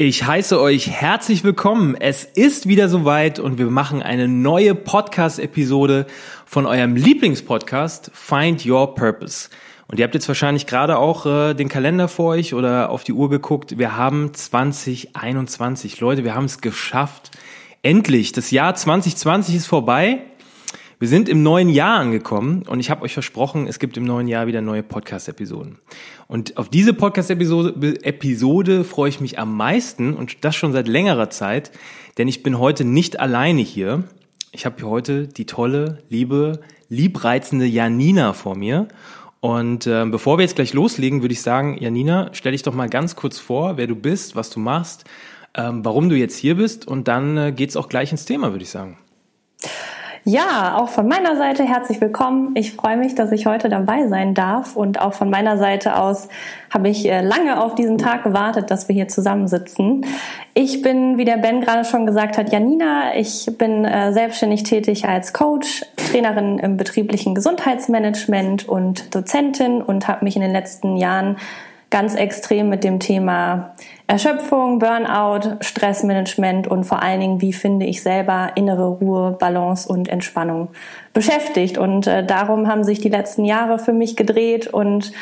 Ich heiße euch herzlich willkommen. Es ist wieder soweit und wir machen eine neue Podcast-Episode von eurem Lieblingspodcast Find Your Purpose. Und ihr habt jetzt wahrscheinlich gerade auch äh, den Kalender vor euch oder auf die Uhr geguckt. Wir haben 2021. Leute, wir haben es geschafft. Endlich. Das Jahr 2020 ist vorbei. Wir sind im neuen Jahr angekommen und ich habe euch versprochen, es gibt im neuen Jahr wieder neue Podcast-Episoden. Und auf diese Podcast-Episode Episode freue ich mich am meisten und das schon seit längerer Zeit, denn ich bin heute nicht alleine hier. Ich habe hier heute die tolle, liebe, liebreizende Janina vor mir. Und äh, bevor wir jetzt gleich loslegen, würde ich sagen, Janina, stell dich doch mal ganz kurz vor, wer du bist, was du machst, ähm, warum du jetzt hier bist und dann äh, geht's auch gleich ins Thema, würde ich sagen. Ja, auch von meiner Seite herzlich willkommen. Ich freue mich, dass ich heute dabei sein darf und auch von meiner Seite aus habe ich äh, lange auf diesen Tag gewartet, dass wir hier zusammensitzen. Ich bin, wie der Ben gerade schon gesagt hat, Janina. Ich bin äh, selbstständig tätig als Coach, Trainerin im betrieblichen Gesundheitsmanagement und Dozentin und habe mich in den letzten Jahren ganz extrem mit dem Thema Erschöpfung, Burnout, Stressmanagement und vor allen Dingen, wie finde ich selber innere Ruhe, Balance und Entspannung beschäftigt. Und äh, darum haben sich die letzten Jahre für mich gedreht und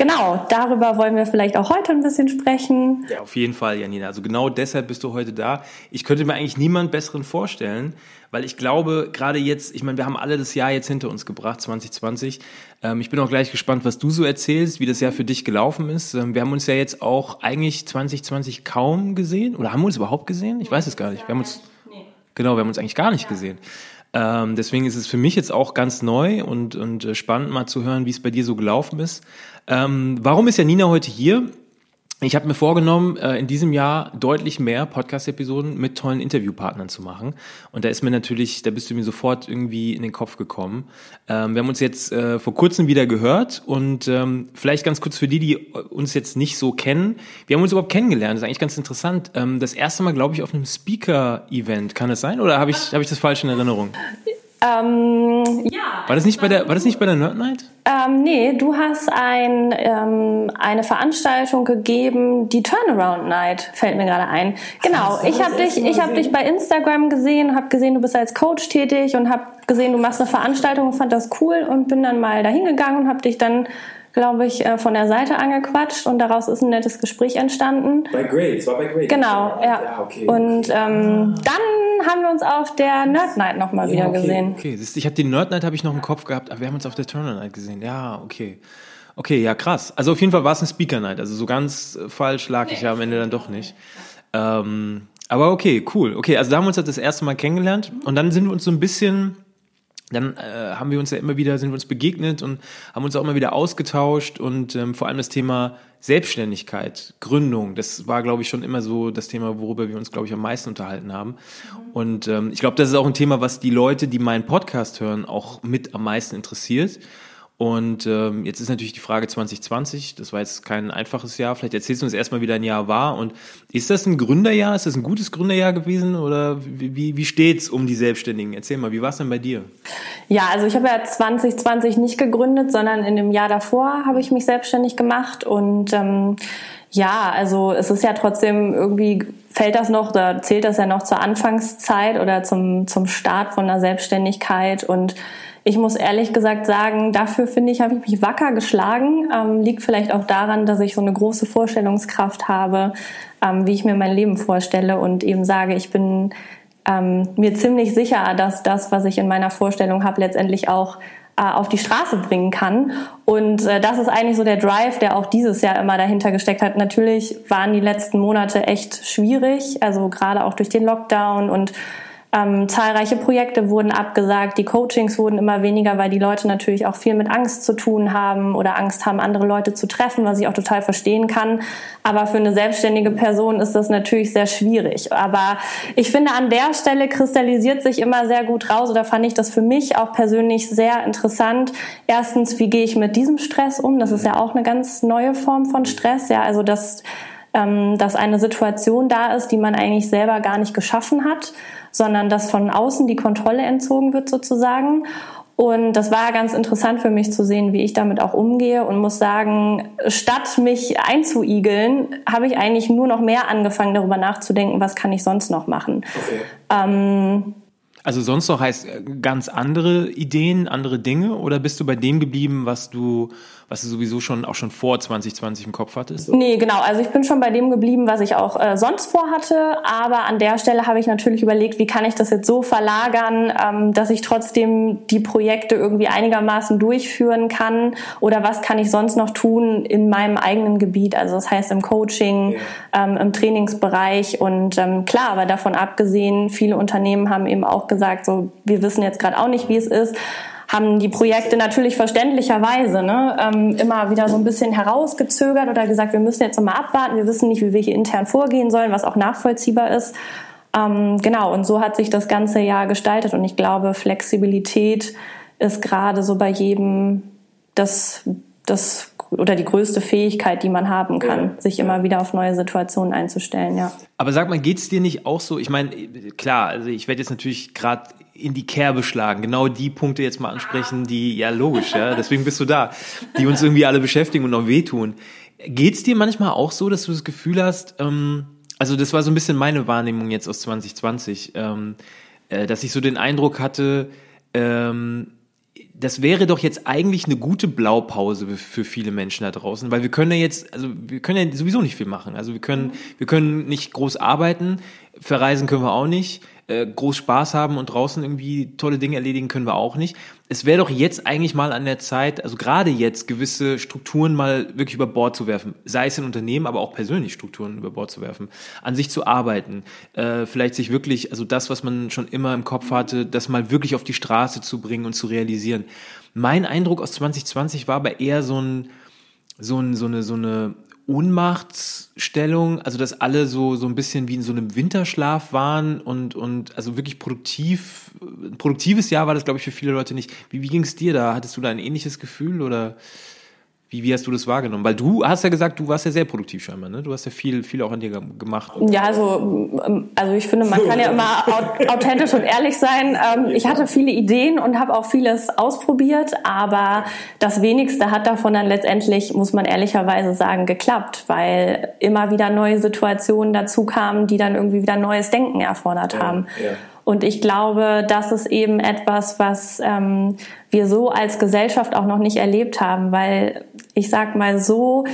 Genau, darüber wollen wir vielleicht auch heute ein bisschen sprechen. Ja, auf jeden Fall, Janina. Also genau deshalb bist du heute da. Ich könnte mir eigentlich niemand besseren vorstellen, weil ich glaube, gerade jetzt, ich meine, wir haben alle das Jahr jetzt hinter uns gebracht, 2020. Ähm, ich bin auch gleich gespannt, was du so erzählst, wie das Jahr für dich gelaufen ist. Ähm, wir haben uns ja jetzt auch eigentlich 2020 kaum gesehen. Oder haben wir uns überhaupt gesehen? Ich weiß es gar nicht. Wir haben uns, genau, wir haben uns eigentlich gar nicht gesehen. Ähm, deswegen ist es für mich jetzt auch ganz neu und, und äh, spannend mal zu hören, wie es bei dir so gelaufen ist. Ähm, warum ist ja Nina heute hier? Ich habe mir vorgenommen, äh, in diesem Jahr deutlich mehr Podcast-Episoden mit tollen Interviewpartnern zu machen. Und da ist mir natürlich, da bist du mir sofort irgendwie in den Kopf gekommen. Ähm, wir haben uns jetzt äh, vor kurzem wieder gehört und ähm, vielleicht ganz kurz für die, die uns jetzt nicht so kennen. Wir haben uns überhaupt kennengelernt, das ist eigentlich ganz interessant. Ähm, das erste Mal, glaube ich, auf einem Speaker-Event. Kann das sein? Oder habe ich, hab ich das falsch in Erinnerung? Ähm, ja. War das nicht bei der, war das nicht bei der Nerd Night? Ähm, nee, du hast ein, ähm, eine Veranstaltung gegeben, die Turnaround Night, fällt mir gerade ein. Genau, so, ich habe dich, ich habe dich bei Instagram gesehen, habe gesehen, du bist als Coach tätig und habe gesehen, du machst eine Veranstaltung und fand das cool und bin dann mal dahin gegangen und habe dich dann glaube ich, äh, von der Seite angequatscht und daraus ist ein nettes Gespräch entstanden. Bei Great, es war bei Great. Genau, ja. ja okay, und ähm, dann haben wir uns auf der Nerd Night nochmal ja, wieder okay, gesehen. Okay, ich hatte die Nerd Night habe ich noch im Kopf gehabt, aber wir haben uns auf der Turner Night gesehen. Ja, okay. Okay, ja krass. Also auf jeden Fall war es eine Speaker Night. Also so ganz äh, falsch lag ich ja am Ende dann doch nicht. Ähm, aber okay, cool. Okay, also da haben wir uns das erste Mal kennengelernt und dann sind wir uns so ein bisschen dann äh, haben wir uns ja immer wieder, sind wir uns begegnet und haben uns auch immer wieder ausgetauscht und ähm, vor allem das Thema Selbstständigkeit, Gründung, das war, glaube ich, schon immer so das Thema, worüber wir uns, glaube ich, am meisten unterhalten haben. Und ähm, ich glaube, das ist auch ein Thema, was die Leute, die meinen Podcast hören, auch mit am meisten interessiert. Und ähm, jetzt ist natürlich die Frage 2020, das war jetzt kein einfaches Jahr. Vielleicht erzählst du uns erstmal, wie dein Jahr war. Und ist das ein Gründerjahr? Ist das ein gutes Gründerjahr gewesen? Oder wie, wie steht's um die Selbstständigen? Erzähl mal, wie war es denn bei dir? Ja, also ich habe ja 2020 nicht gegründet, sondern in dem Jahr davor habe ich mich selbstständig gemacht. Und ähm, ja, also es ist ja trotzdem irgendwie fällt das noch, da zählt das ja noch zur Anfangszeit oder zum, zum Start von der Selbstständigkeit und ich muss ehrlich gesagt sagen, dafür finde ich, habe ich mich wacker geschlagen. Ähm, liegt vielleicht auch daran, dass ich so eine große Vorstellungskraft habe, ähm, wie ich mir mein Leben vorstelle und eben sage, ich bin ähm, mir ziemlich sicher, dass das, was ich in meiner Vorstellung habe, letztendlich auch äh, auf die Straße bringen kann. Und äh, das ist eigentlich so der Drive, der auch dieses Jahr immer dahinter gesteckt hat. Natürlich waren die letzten Monate echt schwierig, also gerade auch durch den Lockdown und ähm, zahlreiche Projekte wurden abgesagt, die Coachings wurden immer weniger, weil die Leute natürlich auch viel mit Angst zu tun haben oder Angst haben, andere Leute zu treffen, was ich auch total verstehen kann. Aber für eine selbstständige Person ist das natürlich sehr schwierig. Aber ich finde, an der Stelle kristallisiert sich immer sehr gut raus oder fand ich das für mich auch persönlich sehr interessant. Erstens, wie gehe ich mit diesem Stress um? Das ist ja auch eine ganz neue Form von Stress. Ja, also das ähm, dass eine Situation da ist, die man eigentlich selber gar nicht geschaffen hat sondern dass von außen die Kontrolle entzogen wird sozusagen. Und das war ganz interessant für mich zu sehen, wie ich damit auch umgehe und muss sagen, statt mich einzuigeln, habe ich eigentlich nur noch mehr angefangen, darüber nachzudenken, was kann ich sonst noch machen. Okay. Ähm, also sonst noch heißt äh, ganz andere Ideen, andere Dinge oder bist du bei dem geblieben, was du was du sowieso schon auch schon vor 2020 im Kopf hattest? Nee, genau. Also ich bin schon bei dem geblieben, was ich auch äh, sonst vorhatte. Aber an der Stelle habe ich natürlich überlegt, wie kann ich das jetzt so verlagern, ähm, dass ich trotzdem die Projekte irgendwie einigermaßen durchführen kann oder was kann ich sonst noch tun in meinem eigenen Gebiet. Also das heißt im Coaching, ja. ähm, im Trainingsbereich und ähm, klar, aber davon abgesehen, viele Unternehmen haben eben auch gesagt, so wir wissen jetzt gerade auch nicht, wie es ist haben die Projekte natürlich verständlicherweise ne, ähm, immer wieder so ein bisschen herausgezögert oder gesagt, wir müssen jetzt nochmal abwarten, wir wissen nicht, wie wir hier intern vorgehen sollen, was auch nachvollziehbar ist. Ähm, genau, und so hat sich das ganze Jahr gestaltet und ich glaube, Flexibilität ist gerade so bei jedem das, das oder die größte Fähigkeit, die man haben kann, ja. sich immer wieder auf neue Situationen einzustellen, ja. Aber sag mal, geht's dir nicht auch so? Ich meine, klar, also ich werde jetzt natürlich gerade in die Kerbe schlagen, genau die Punkte jetzt mal ansprechen, die, ja logisch, ja, deswegen bist du da, die uns irgendwie alle beschäftigen und auch wehtun. Geht's dir manchmal auch so, dass du das Gefühl hast, ähm, also das war so ein bisschen meine Wahrnehmung jetzt aus 2020, ähm, äh, dass ich so den Eindruck hatte, ähm, das wäre doch jetzt eigentlich eine gute Blaupause für viele Menschen da draußen, weil wir können ja jetzt, also wir können ja sowieso nicht viel machen. Also wir können, wir können nicht groß arbeiten, verreisen können wir auch nicht, äh, groß Spaß haben und draußen irgendwie tolle Dinge erledigen können wir auch nicht. Es wäre doch jetzt eigentlich mal an der Zeit, also gerade jetzt gewisse Strukturen mal wirklich über Bord zu werfen, sei es in Unternehmen, aber auch persönlich Strukturen über Bord zu werfen, an sich zu arbeiten, äh, vielleicht sich wirklich, also das, was man schon immer im Kopf hatte, das mal wirklich auf die Straße zu bringen und zu realisieren. Mein Eindruck aus 2020 war aber eher so ein, so, ein, so eine, so eine Ohnmachtsstellung, also dass alle so, so ein bisschen wie in so einem Winterschlaf waren und, und also wirklich produktiv, ein produktives Jahr war das, glaube ich, für viele Leute nicht. Wie, wie ging es dir da? Hattest du da ein ähnliches Gefühl oder? Wie, wie hast du das wahrgenommen? Weil du hast ja gesagt, du warst ja sehr produktiv scheinbar, ne? Du hast ja viel, viel auch an dir gemacht. Ja, also, ähm, also ich finde, man kann ja immer authentisch und ehrlich sein. Ähm, ich hatte viele Ideen und habe auch vieles ausprobiert, aber das wenigste hat davon dann letztendlich, muss man ehrlicherweise sagen, geklappt, weil immer wieder neue Situationen dazu kamen, die dann irgendwie wieder neues Denken erfordert haben. Ja. Und ich glaube, das ist eben etwas, was ähm, wir so als Gesellschaft auch noch nicht erlebt haben, weil ich sag mal so,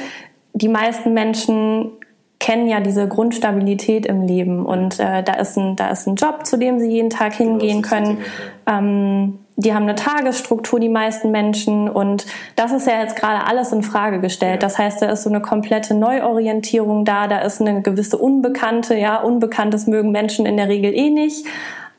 die meisten Menschen kennen ja diese Grundstabilität im Leben und äh, da ist ein da ist ein Job, zu dem sie jeden Tag hingehen können. Ähm, die haben eine Tagesstruktur, die meisten Menschen. Und das ist ja jetzt gerade alles in Frage gestellt. Das heißt, da ist so eine komplette Neuorientierung da, da ist eine gewisse Unbekannte, ja, Unbekanntes mögen Menschen in der Regel eh nicht.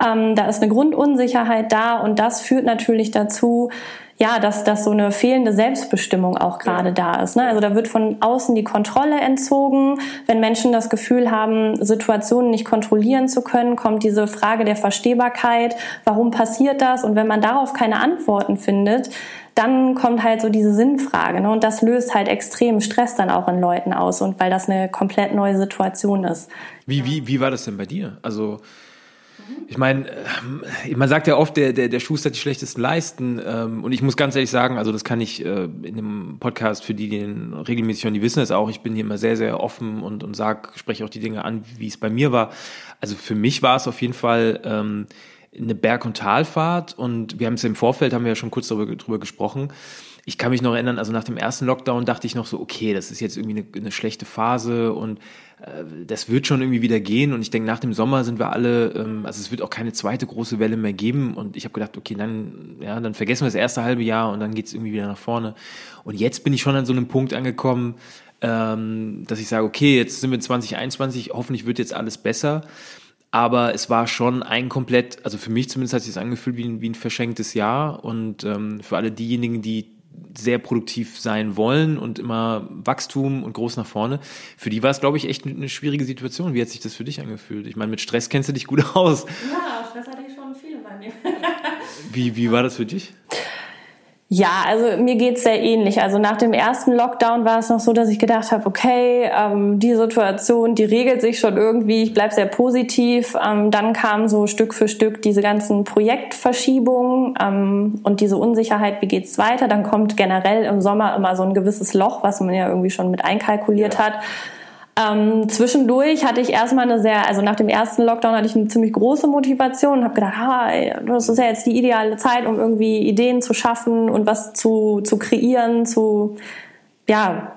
Ähm, da ist eine Grundunsicherheit da und das führt natürlich dazu, ja, dass, dass so eine fehlende Selbstbestimmung auch gerade da ist. Ne? Also da wird von außen die Kontrolle entzogen. Wenn Menschen das Gefühl haben, Situationen nicht kontrollieren zu können, kommt diese Frage der Verstehbarkeit. Warum passiert das? Und wenn man darauf keine Antworten findet, dann kommt halt so diese Sinnfrage. Ne? Und das löst halt extrem Stress dann auch in Leuten aus und weil das eine komplett neue Situation ist. Wie, wie, wie war das denn bei dir? Also ich meine, äh, man sagt ja oft, der, der, der Schuster hat die schlechtesten Leisten. Ähm, und ich muss ganz ehrlich sagen, also das kann ich äh, in dem Podcast für die, die den regelmäßig hören, die wissen es auch. Ich bin hier immer sehr, sehr offen und, und sag, spreche auch die Dinge an, wie es bei mir war. Also für mich war es auf jeden Fall ähm, eine Berg- und Talfahrt. Und wir haben es im Vorfeld, haben wir ja schon kurz darüber, darüber gesprochen ich kann mich noch erinnern, also nach dem ersten Lockdown dachte ich noch so, okay, das ist jetzt irgendwie eine, eine schlechte Phase und das wird schon irgendwie wieder gehen. Und ich denke, nach dem Sommer sind wir alle, ähm, also es wird auch keine zweite große Welle mehr geben. Und ich habe gedacht, okay, dann, ja, dann vergessen wir das erste halbe Jahr und dann geht's irgendwie wieder nach vorne. Und jetzt bin ich schon an so einem Punkt angekommen, ähm, dass ich sage, okay, jetzt sind wir 2021, hoffentlich wird jetzt alles besser. Aber es war schon ein komplett, also für mich zumindest hat sich das angefühlt wie ein, wie ein verschenktes Jahr. Und ähm, für alle diejenigen, die sehr produktiv sein wollen und immer Wachstum und groß nach vorne. Für die war es, glaube ich, echt eine schwierige Situation. Wie hat sich das für dich angefühlt? Ich meine, mit Stress kennst du dich gut aus. Ja, Stress hatte ich schon viele bei mir. wie, wie war das für dich? Ja, also mir geht's sehr ähnlich. Also nach dem ersten Lockdown war es noch so, dass ich gedacht habe, okay, ähm, die Situation, die regelt sich schon irgendwie, ich bleib sehr positiv. Ähm, dann kamen so Stück für Stück diese ganzen Projektverschiebungen ähm, und diese Unsicherheit, wie geht's weiter. Dann kommt generell im Sommer immer so ein gewisses Loch, was man ja irgendwie schon mit einkalkuliert ja. hat ähm, zwischendurch hatte ich erstmal eine sehr, also nach dem ersten Lockdown hatte ich eine ziemlich große Motivation und habe gedacht, ah, das ist ja jetzt die ideale Zeit, um irgendwie Ideen zu schaffen und was zu, zu kreieren, zu, ja,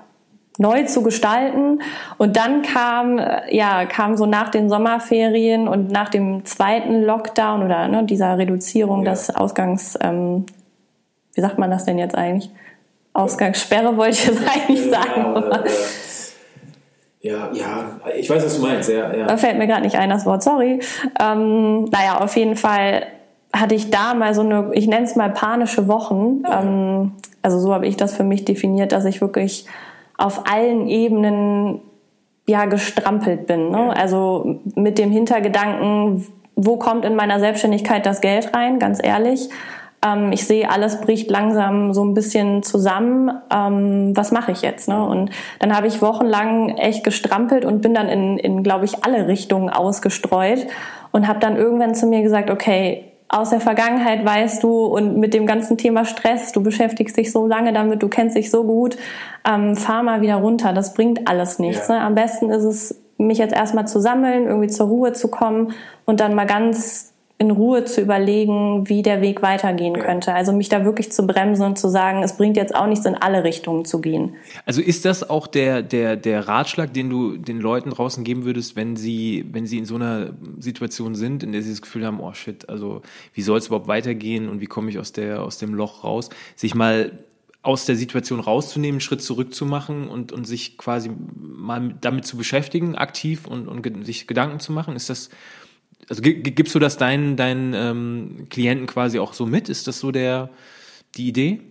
neu zu gestalten. Und dann kam, äh, ja, kam so nach den Sommerferien und nach dem zweiten Lockdown oder ne, dieser Reduzierung ja. des Ausgangs, ähm, wie sagt man das denn jetzt eigentlich? Ausgangssperre wollte ich jetzt eigentlich sagen. Ja, äh, ja, ja, ich weiß, was du meinst. Ja, ja. Da fällt mir gerade nicht ein, das Wort, sorry. Ähm, naja, auf jeden Fall hatte ich da mal so eine, ich nenne es mal panische Wochen. Ja. Ähm, also so habe ich das für mich definiert, dass ich wirklich auf allen Ebenen ja gestrampelt bin. Ne? Ja. Also mit dem Hintergedanken, wo kommt in meiner Selbstständigkeit das Geld rein, ganz ehrlich. Ähm, ich sehe, alles bricht langsam so ein bisschen zusammen. Ähm, was mache ich jetzt? Ne? Und dann habe ich wochenlang echt gestrampelt und bin dann in, in glaube ich, alle Richtungen ausgestreut und habe dann irgendwann zu mir gesagt, okay, aus der Vergangenheit weißt du und mit dem ganzen Thema Stress, du beschäftigst dich so lange damit, du kennst dich so gut, ähm, fahr mal wieder runter, das bringt alles nichts. Ja. Ne? Am besten ist es, mich jetzt erstmal zu sammeln, irgendwie zur Ruhe zu kommen und dann mal ganz in Ruhe zu überlegen, wie der Weg weitergehen könnte. Also mich da wirklich zu bremsen und zu sagen, es bringt jetzt auch nichts, in alle Richtungen zu gehen. Also ist das auch der, der, der Ratschlag, den du den Leuten draußen geben würdest, wenn sie, wenn sie in so einer Situation sind, in der sie das Gefühl haben, oh shit, also wie soll es überhaupt weitergehen und wie komme ich aus der, aus dem Loch raus, sich mal aus der Situation rauszunehmen, einen Schritt zurückzumachen und, und sich quasi mal damit zu beschäftigen, aktiv und, und sich Gedanken zu machen? Ist das also gibst du das deinen, deinen ähm, Klienten quasi auch so mit? Ist das so der, die Idee?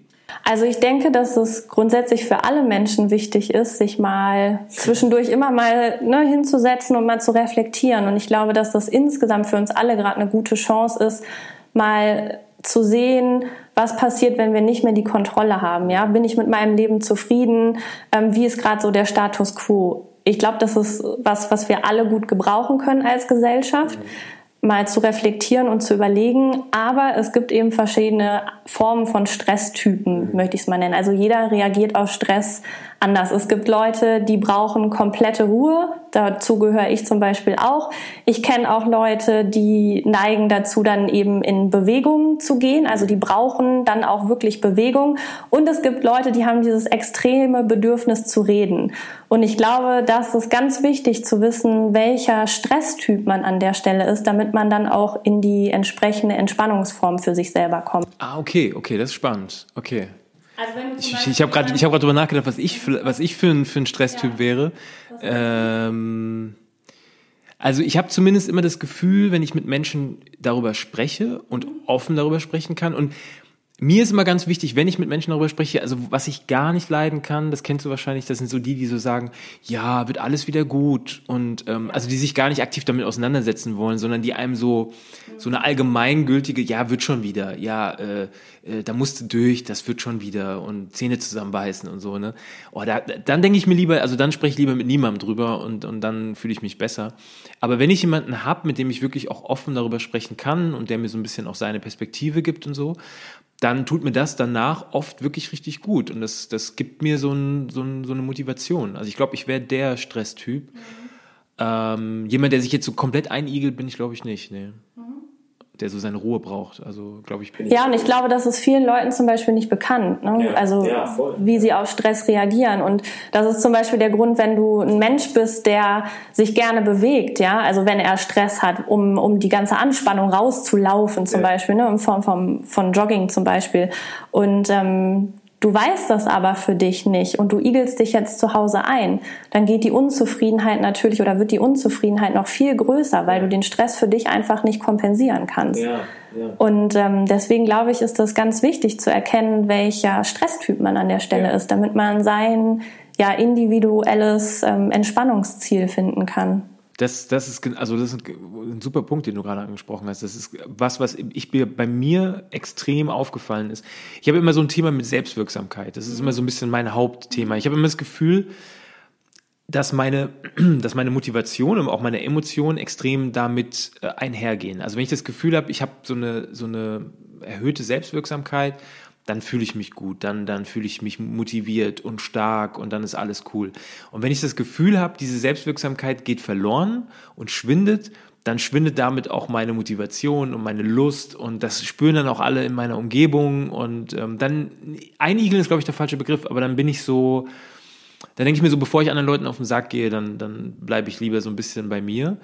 Also ich denke, dass es grundsätzlich für alle Menschen wichtig ist, sich mal zwischendurch immer mal ne, hinzusetzen und mal zu reflektieren. Und ich glaube, dass das insgesamt für uns alle gerade eine gute Chance ist, mal zu sehen, was passiert, wenn wir nicht mehr die Kontrolle haben. Ja, bin ich mit meinem Leben zufrieden? Ähm, wie ist gerade so der Status quo? Ich glaube, das ist was, was wir alle gut gebrauchen können als Gesellschaft. Mhm mal zu reflektieren und zu überlegen. Aber es gibt eben verschiedene Formen von Stresstypen, mhm. möchte ich es mal nennen. Also jeder reagiert auf Stress anders. Es gibt Leute, die brauchen komplette Ruhe. Dazu gehöre ich zum Beispiel auch. Ich kenne auch Leute, die neigen dazu, dann eben in Bewegung zu gehen. Also die brauchen dann auch wirklich Bewegung. Und es gibt Leute, die haben dieses extreme Bedürfnis zu reden. Und ich glaube, das ist ganz wichtig zu wissen, welcher Stresstyp man an der Stelle ist, damit man dann auch in die entsprechende Entspannungsform für sich selber kommt. Ah, okay, okay, das ist spannend. Okay. Also ich ich habe gerade hab drüber nachgedacht, was ich für, was ich für ein, für ein Stresstyp ja. wäre. Ähm, also ich habe zumindest immer das Gefühl, wenn ich mit Menschen darüber spreche und offen darüber sprechen kann. Und mir ist immer ganz wichtig, wenn ich mit Menschen darüber spreche, also was ich gar nicht leiden kann, das kennst du wahrscheinlich, das sind so die, die so sagen, ja, wird alles wieder gut. Und ähm, also die sich gar nicht aktiv damit auseinandersetzen wollen, sondern die einem so so eine allgemeingültige, ja, wird schon wieder, ja, äh, äh, da musst du durch, das wird schon wieder und Zähne zusammenbeißen und so, ne? Oh, da, dann denke ich mir lieber, also dann spreche ich lieber mit niemandem drüber und und dann fühle ich mich besser. Aber wenn ich jemanden hab, mit dem ich wirklich auch offen darüber sprechen kann und der mir so ein bisschen auch seine Perspektive gibt und so, dann tut mir das danach oft wirklich richtig gut. Und das, das gibt mir so, ein, so, ein, so eine Motivation. Also ich glaube, ich wäre der Stresstyp. Mhm. Ähm, jemand, der sich jetzt so komplett einigelt, bin ich, glaube ich, nicht. Nee. Der so seine Ruhe braucht. Also glaube ich. Bin ja, und ich glaube, das ist vielen Leuten zum Beispiel nicht bekannt. Ne? Ja, also ja, wie sie auf Stress reagieren. Und das ist zum Beispiel der Grund, wenn du ein Mensch bist, der sich gerne bewegt, ja, also wenn er Stress hat, um, um die ganze Anspannung rauszulaufen, zum ja. Beispiel, ne, in Form von, von Jogging zum Beispiel. Und ähm, Du weißt das aber für dich nicht und du igelst dich jetzt zu Hause ein, dann geht die Unzufriedenheit natürlich oder wird die Unzufriedenheit noch viel größer, weil du den Stress für dich einfach nicht kompensieren kannst. Ja, ja. Und ähm, deswegen glaube ich, ist das ganz wichtig zu erkennen, welcher Stresstyp man an der Stelle ja. ist, damit man sein ja individuelles ähm, Entspannungsziel finden kann. Das, das ist, also das ist ein super Punkt, den du gerade angesprochen hast. Das ist was, was ich bei mir extrem aufgefallen ist. Ich habe immer so ein Thema mit Selbstwirksamkeit. Das ist immer so ein bisschen mein Hauptthema. Ich habe immer das Gefühl, dass meine, dass meine Motivation und auch meine Emotionen extrem damit äh, einhergehen. Also wenn ich das Gefühl habe, ich habe so eine, so eine erhöhte Selbstwirksamkeit dann fühle ich mich gut, dann, dann fühle ich mich motiviert und stark und dann ist alles cool. Und wenn ich das Gefühl habe, diese Selbstwirksamkeit geht verloren und schwindet, dann schwindet damit auch meine Motivation und meine Lust und das spüren dann auch alle in meiner Umgebung und ähm, dann einigeln ist glaube ich der falsche Begriff, aber dann bin ich so, dann denke ich mir so, bevor ich anderen Leuten auf den Sack gehe, dann, dann bleibe ich lieber so ein bisschen bei mir.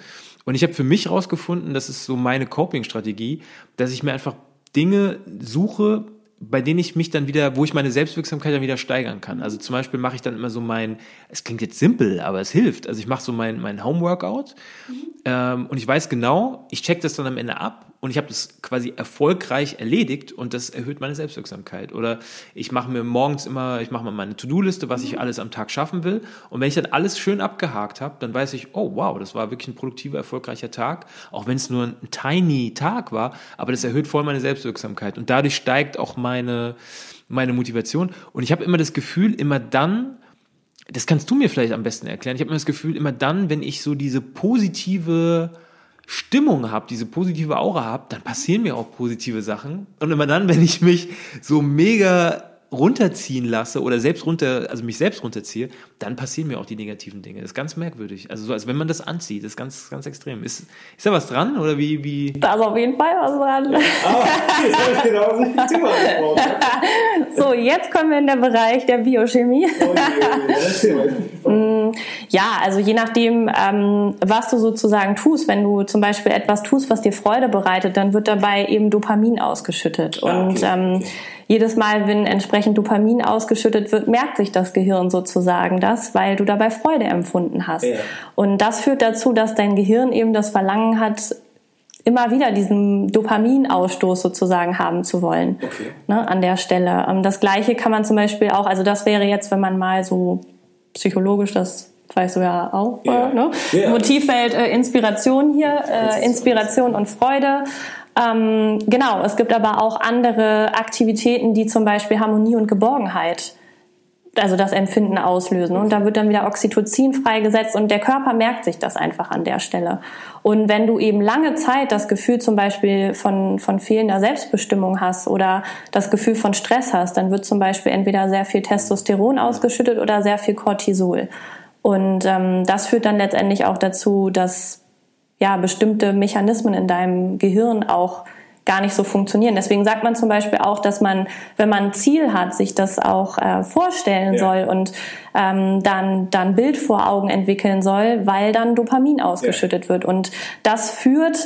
Und ich habe für mich rausgefunden, das ist so meine Coping-Strategie, dass ich mir einfach Dinge suche, bei denen ich mich dann wieder, wo ich meine Selbstwirksamkeit dann wieder steigern kann. Also zum Beispiel mache ich dann immer so mein, es klingt jetzt simpel, aber es hilft. Also ich mache so mein, mein Homeworkout mhm. ähm, und ich weiß genau, ich check das dann am Ende ab und ich habe das quasi erfolgreich erledigt und das erhöht meine Selbstwirksamkeit. Oder ich mache mir morgens immer, ich mache mal meine To-Do-Liste, was ich mhm. alles am Tag schaffen will. Und wenn ich dann alles schön abgehakt habe, dann weiß ich, oh wow, das war wirklich ein produktiver, erfolgreicher Tag, auch wenn es nur ein tiny Tag war, aber das erhöht voll meine Selbstwirksamkeit. Und dadurch steigt auch meine, meine Motivation. Und ich habe immer das Gefühl, immer dann, das kannst du mir vielleicht am besten erklären, ich habe immer das Gefühl, immer dann, wenn ich so diese positive Stimmung habe, diese positive Aura habe, dann passieren mir auch positive Sachen. Und immer dann, wenn ich mich so mega runterziehen lasse oder selbst runter, also mich selbst runterziehe, dann passieren mir auch die negativen Dinge. Das ist ganz merkwürdig. Also so, als wenn man das anzieht, das ist ganz, ganz extrem. Ist, ist da was dran oder wie, wie? Da ist auf jeden Fall was dran. Ah, genau so, jetzt kommen wir in den Bereich der Biochemie. Oh, mm, ja, also je nachdem, ähm, was du sozusagen tust, wenn du zum Beispiel etwas tust, was dir Freude bereitet, dann wird dabei eben Dopamin ausgeschüttet. Ah, Und okay. ähm, jedes Mal, wenn entsprechend Dopamin ausgeschüttet wird, merkt sich das Gehirn sozusagen das, weil du dabei Freude empfunden hast. Ja. Und das führt dazu, dass dein Gehirn eben das Verlangen hat, immer wieder diesen Dopaminausstoß sozusagen haben zu wollen. Okay. Ne, an der Stelle. Ähm, das Gleiche kann man zum Beispiel auch, also das wäre jetzt, wenn man mal so psychologisch das weißt du ja auch, ja. Äh, ne? Ja. Motivfeld äh, Inspiration hier, äh, Inspiration und Freude. Ähm, genau, es gibt aber auch andere Aktivitäten, die zum Beispiel Harmonie und Geborgenheit also das Empfinden auslösen. Und da wird dann wieder Oxytocin freigesetzt und der Körper merkt sich das einfach an der Stelle. Und wenn du eben lange Zeit das Gefühl zum Beispiel von, von fehlender Selbstbestimmung hast oder das Gefühl von Stress hast, dann wird zum Beispiel entweder sehr viel Testosteron ausgeschüttet oder sehr viel Cortisol. Und ähm, das führt dann letztendlich auch dazu, dass ja, bestimmte Mechanismen in deinem Gehirn auch gar nicht so funktionieren. Deswegen sagt man zum Beispiel auch, dass man, wenn man ein Ziel hat, sich das auch äh, vorstellen ja. soll und ähm, dann dann Bild vor Augen entwickeln soll, weil dann Dopamin ausgeschüttet ja. wird. Und das führt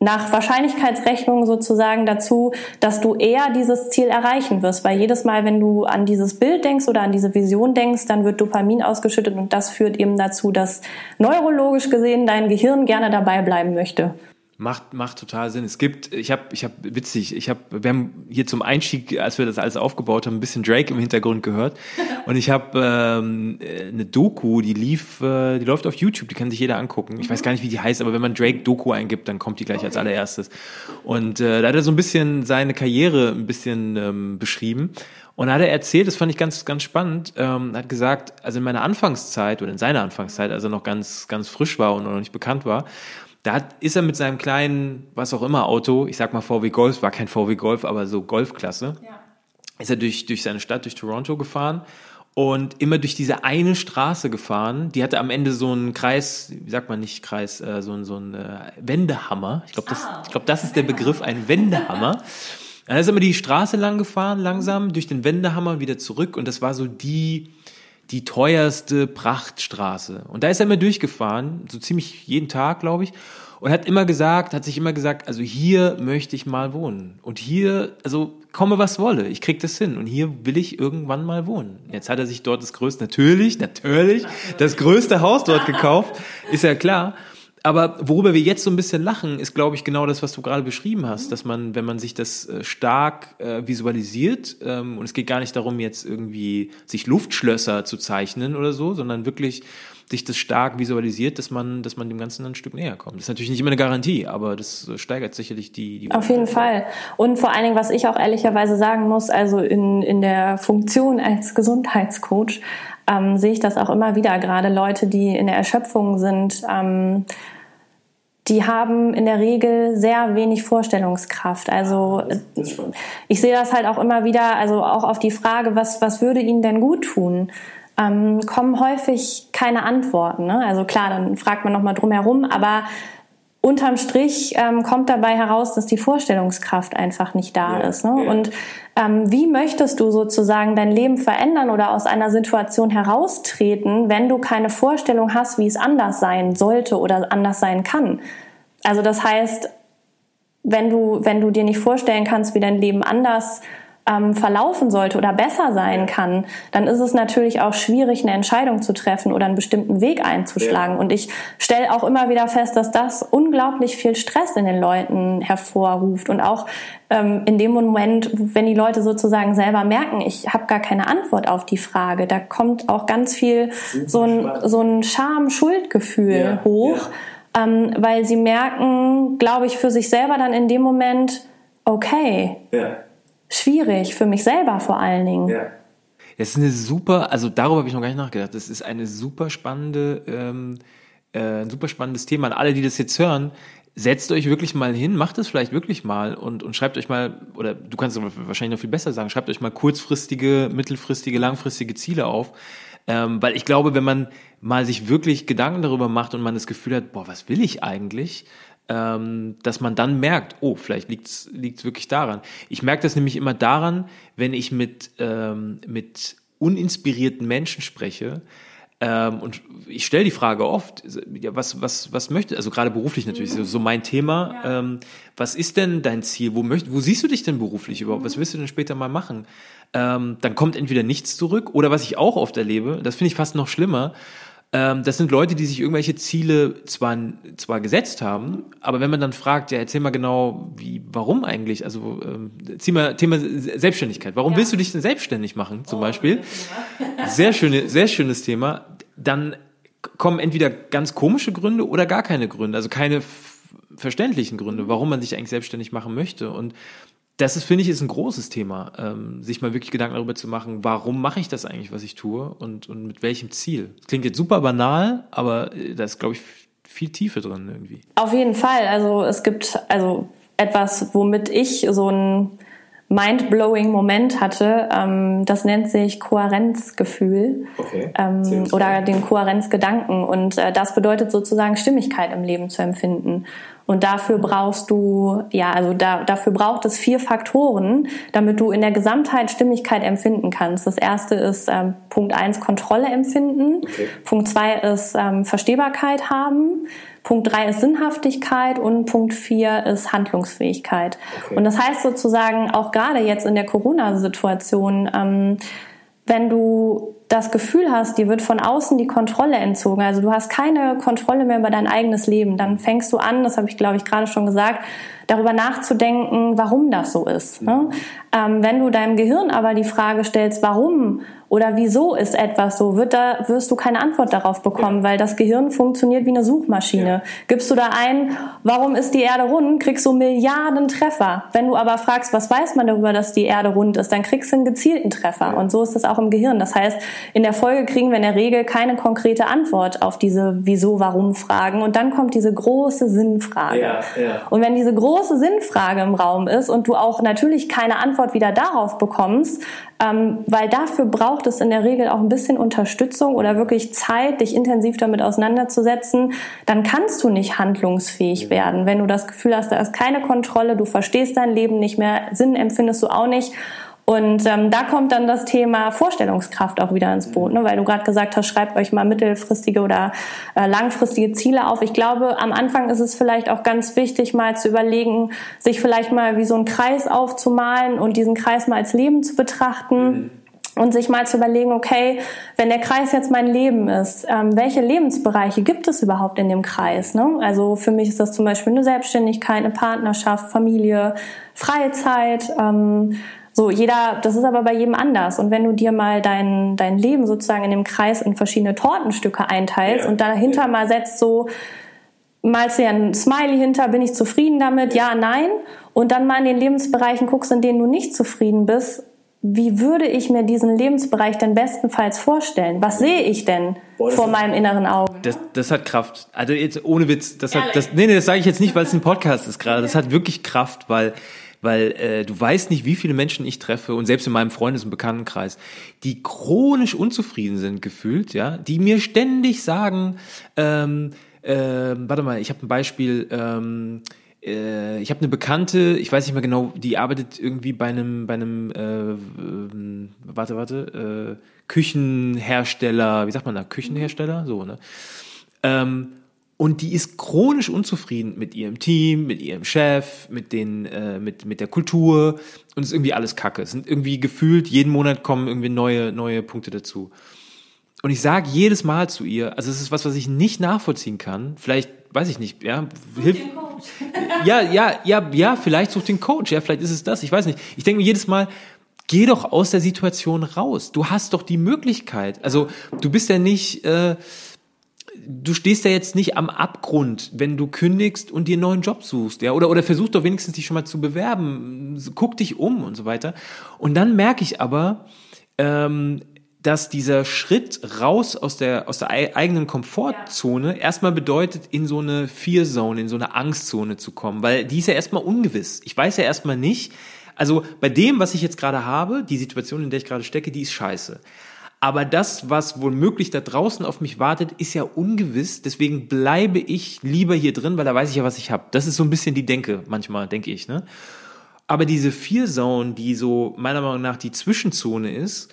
nach Wahrscheinlichkeitsrechnung sozusagen dazu, dass du eher dieses Ziel erreichen wirst, weil jedes Mal, wenn du an dieses Bild denkst oder an diese Vision denkst, dann wird Dopamin ausgeschüttet und das führt eben dazu, dass neurologisch gesehen dein Gehirn gerne dabei bleiben möchte. Macht, macht total Sinn. Es gibt, ich habe, ich habe, witzig, ich habe, wir haben hier zum Einstieg, als wir das alles aufgebaut haben, ein bisschen Drake im Hintergrund gehört. Und ich habe ähm, eine Doku, die lief, äh, die läuft auf YouTube, die kann sich jeder angucken. Ich weiß gar nicht, wie die heißt, aber wenn man Drake Doku eingibt, dann kommt die gleich als allererstes. Und äh, da hat er so ein bisschen seine Karriere ein bisschen ähm, beschrieben. Und da hat er erzählt, das fand ich ganz, ganz spannend, ähm, hat gesagt, also in meiner Anfangszeit oder in seiner Anfangszeit, als er noch ganz, ganz frisch war und noch nicht bekannt war, da ist er mit seinem kleinen, was auch immer, Auto, ich sag mal VW Golf, war kein VW Golf, aber so Golfklasse, ja. ist er durch, durch seine Stadt, durch Toronto gefahren und immer durch diese eine Straße gefahren. Die hatte am Ende so einen Kreis, wie sagt man nicht Kreis, äh, so, so einen äh, Wendehammer. Ich glaube, das, ah. ich glaub, das ist der Begriff, ein Wendehammer. Dann ist er immer die Straße lang gefahren, langsam, durch den Wendehammer wieder zurück und das war so die, die teuerste Prachtstraße. Und da ist er immer durchgefahren, so ziemlich jeden Tag, glaube ich, und hat immer gesagt, hat sich immer gesagt, also hier möchte ich mal wohnen. Und hier, also komme was wolle, ich krieg das hin. Und hier will ich irgendwann mal wohnen. Jetzt hat er sich dort das größte, natürlich, natürlich, das größte Haus dort gekauft, ist ja klar. Aber worüber wir jetzt so ein bisschen lachen, ist, glaube ich, genau das, was du gerade beschrieben hast, dass man, wenn man sich das äh, stark äh, visualisiert, ähm, und es geht gar nicht darum, jetzt irgendwie sich Luftschlösser zu zeichnen oder so, sondern wirklich sich das stark visualisiert, dass man, dass man dem Ganzen ein Stück näher kommt. Das ist natürlich nicht immer eine Garantie, aber das steigert sicherlich die. die Auf jeden Fall. Und vor allen Dingen, was ich auch ehrlicherweise sagen muss, also in, in der Funktion als Gesundheitscoach, ähm, sehe ich das auch immer wieder, gerade Leute, die in der Erschöpfung sind, ähm, die haben in der Regel sehr wenig Vorstellungskraft. Also ich sehe das halt auch immer wieder, also auch auf die Frage, was, was würde ihnen denn gut tun? Ähm, kommen häufig keine Antworten. Ne? Also klar, dann fragt man nochmal drum herum, aber unterm Strich ähm, kommt dabei heraus, dass die Vorstellungskraft einfach nicht da ja, ist. Ne? Ja. Und ähm, wie möchtest du sozusagen dein Leben verändern oder aus einer Situation heraustreten, wenn du keine Vorstellung hast, wie es anders sein sollte oder anders sein kann? Also das heißt, wenn du, wenn du dir nicht vorstellen kannst, wie dein Leben anders ähm, verlaufen sollte oder besser sein kann, dann ist es natürlich auch schwierig, eine Entscheidung zu treffen oder einen bestimmten Weg einzuschlagen. Ja. Und ich stelle auch immer wieder fest, dass das unglaublich viel Stress in den Leuten hervorruft. Und auch ähm, in dem Moment, wenn die Leute sozusagen selber merken, ich habe gar keine Antwort auf die Frage, da kommt auch ganz viel so ein, so ein Scham-Schuldgefühl ja. hoch. Ja. Ähm, weil sie merken, glaube ich, für sich selber dann in dem Moment, okay, ja schwierig, für mich selber vor allen Dingen. Ja. Das ist eine super, also darüber habe ich noch gar nicht nachgedacht. Das ist eine super spannende, ähm, äh, ein super spannendes Thema. An alle, die das jetzt hören, setzt euch wirklich mal hin, macht es vielleicht wirklich mal und, und schreibt euch mal, oder du kannst es wahrscheinlich noch viel besser sagen, schreibt euch mal kurzfristige, mittelfristige, langfristige Ziele auf. Ähm, weil ich glaube, wenn man mal sich wirklich Gedanken darüber macht und man das Gefühl hat, boah, was will ich eigentlich? Ähm, dass man dann merkt, oh, vielleicht liegt es wirklich daran. Ich merke das nämlich immer daran, wenn ich mit, ähm, mit uninspirierten Menschen spreche, ähm, und ich stelle die Frage oft, was, was, was möchte, also gerade beruflich natürlich, mhm. so mein Thema, ja. ähm, was ist denn dein Ziel? Wo, möcht, wo siehst du dich denn beruflich überhaupt? Was willst du denn später mal machen? Ähm, dann kommt entweder nichts zurück oder was ich auch oft erlebe, das finde ich fast noch schlimmer, ähm, das sind Leute, die sich irgendwelche Ziele zwar, zwar gesetzt haben, aber wenn man dann fragt, ja, erzähl mal genau, wie, warum eigentlich? Also ähm, Thema, Thema Selbstständigkeit. Warum ja. willst du dich denn selbstständig machen, zum oh, Beispiel? Sehr, schöne, sehr schönes Thema. Dann kommen entweder ganz komische Gründe oder gar keine Gründe, also keine verständlichen Gründe, warum man sich eigentlich selbstständig machen möchte. Und das ist, finde ich, ist ein großes Thema, ähm, sich mal wirklich Gedanken darüber zu machen, warum mache ich das eigentlich, was ich tue und, und mit welchem Ziel. Das klingt jetzt super banal, aber äh, da ist, glaube ich, viel Tiefe drin irgendwie. Auf jeden Fall. Also es gibt also etwas, womit ich so ein mind-blowing Moment hatte. Ähm, das nennt sich Kohärenzgefühl okay. ähm, oder den Kohärenzgedanken. Und äh, das bedeutet sozusagen Stimmigkeit im Leben zu empfinden. Und dafür brauchst du, ja, also da, dafür braucht es vier Faktoren, damit du in der Gesamtheit Stimmigkeit empfinden kannst. Das erste ist ähm, Punkt eins Kontrolle empfinden. Okay. Punkt zwei ist ähm, Verstehbarkeit haben. Punkt drei ist Sinnhaftigkeit und Punkt vier ist Handlungsfähigkeit. Okay. Und das heißt sozusagen auch gerade jetzt in der Corona-Situation, ähm, wenn du das Gefühl hast, dir wird von außen die Kontrolle entzogen, also du hast keine Kontrolle mehr über dein eigenes Leben, dann fängst du an, das habe ich glaube ich gerade schon gesagt, darüber nachzudenken, warum das so ist. Ne? Ähm, wenn du deinem Gehirn aber die Frage stellst, warum oder wieso ist etwas so, wird da, wirst du keine Antwort darauf bekommen, ja. weil das Gehirn funktioniert wie eine Suchmaschine. Ja. Gibst du da ein, warum ist die Erde rund, kriegst du Milliarden Treffer. Wenn du aber fragst, was weiß man darüber, dass die Erde rund ist, dann kriegst du einen gezielten Treffer. Ja. Und so ist das auch im Gehirn. Das heißt, in der Folge kriegen wir in der Regel keine konkrete Antwort auf diese Wieso, Warum Fragen. Und dann kommt diese große Sinnfrage. Ja, ja. Und wenn diese große Sinnfrage im Raum ist und du auch natürlich keine Antwort wieder darauf bekommst, ähm, weil dafür braucht es in der Regel auch ein bisschen Unterstützung oder wirklich Zeit, dich intensiv damit auseinanderzusetzen, dann kannst du nicht handlungsfähig werden. Wenn du das Gefühl hast, da ist keine Kontrolle, du verstehst dein Leben nicht mehr, Sinn empfindest du auch nicht und ähm, da kommt dann das Thema Vorstellungskraft auch wieder ins Boot, ne? weil du gerade gesagt hast, schreibt euch mal mittelfristige oder äh, langfristige Ziele auf. Ich glaube, am Anfang ist es vielleicht auch ganz wichtig, mal zu überlegen, sich vielleicht mal wie so einen Kreis aufzumalen und diesen Kreis mal als Leben zu betrachten. Mhm und sich mal zu überlegen, okay, wenn der Kreis jetzt mein Leben ist, ähm, welche Lebensbereiche gibt es überhaupt in dem Kreis? Ne? Also für mich ist das zum Beispiel eine Selbstständigkeit, eine Partnerschaft, Familie, Freizeit, ähm, So, jeder, das ist aber bei jedem anders. Und wenn du dir mal dein, dein Leben sozusagen in dem Kreis in verschiedene Tortenstücke einteilst ja. und dahinter ja. mal setzt so, malst dir ein Smiley hinter, bin ich zufrieden damit? Ja, nein. Und dann mal in den Lebensbereichen guckst, in denen du nicht zufrieden bist, wie würde ich mir diesen Lebensbereich denn bestenfalls vorstellen? Was sehe ich denn Boah, vor meinem inneren Auge? Das, das hat Kraft. Also jetzt ohne Witz, das hat das nee, nee, das sage ich jetzt nicht, weil es ein Podcast ist gerade. Das hat wirklich Kraft, weil weil äh, du weißt nicht, wie viele Menschen ich treffe und selbst in meinem Freundes- und Bekanntenkreis, die chronisch unzufrieden sind gefühlt, ja, die mir ständig sagen, ähm, äh, warte mal, ich habe ein Beispiel, ähm, äh, ich habe eine Bekannte, ich weiß nicht mehr genau, die arbeitet irgendwie bei einem, bei einem, äh, äh, warte, warte, äh, Küchenhersteller, wie sagt man da, Küchenhersteller, so, ne? Ähm, und die ist chronisch unzufrieden mit ihrem Team, mit ihrem Chef, mit den, äh, mit, mit der Kultur und es ist irgendwie alles Kacke. Es sind irgendwie gefühlt, jeden Monat kommen irgendwie neue, neue Punkte dazu. Und ich sage jedes Mal zu ihr, also es ist was, was ich nicht nachvollziehen kann. Vielleicht, weiß ich nicht, ja, hilft. Ja, ja, ja, ja, vielleicht sucht den Coach, ja, vielleicht ist es das, ich weiß nicht. Ich denke mir jedes Mal, geh doch aus der Situation raus. Du hast doch die Möglichkeit. Also du bist ja nicht, äh, du stehst ja jetzt nicht am Abgrund, wenn du kündigst und dir einen neuen Job suchst, ja, oder, oder versuch doch wenigstens dich schon mal zu bewerben, guck dich um und so weiter. Und dann merke ich aber, ähm, dass dieser Schritt raus aus der, aus der eigenen Komfortzone ja. erstmal bedeutet, in so eine Fear-Zone, in so eine Angstzone zu kommen, weil die ist ja erstmal ungewiss. Ich weiß ja erstmal nicht, also bei dem, was ich jetzt gerade habe, die Situation, in der ich gerade stecke, die ist scheiße. Aber das, was womöglich da draußen auf mich wartet, ist ja ungewiss. Deswegen bleibe ich lieber hier drin, weil da weiß ich ja, was ich habe. Das ist so ein bisschen die Denke, manchmal, denke ich. Ne? Aber diese Fear Zone, die so meiner Meinung nach die Zwischenzone ist,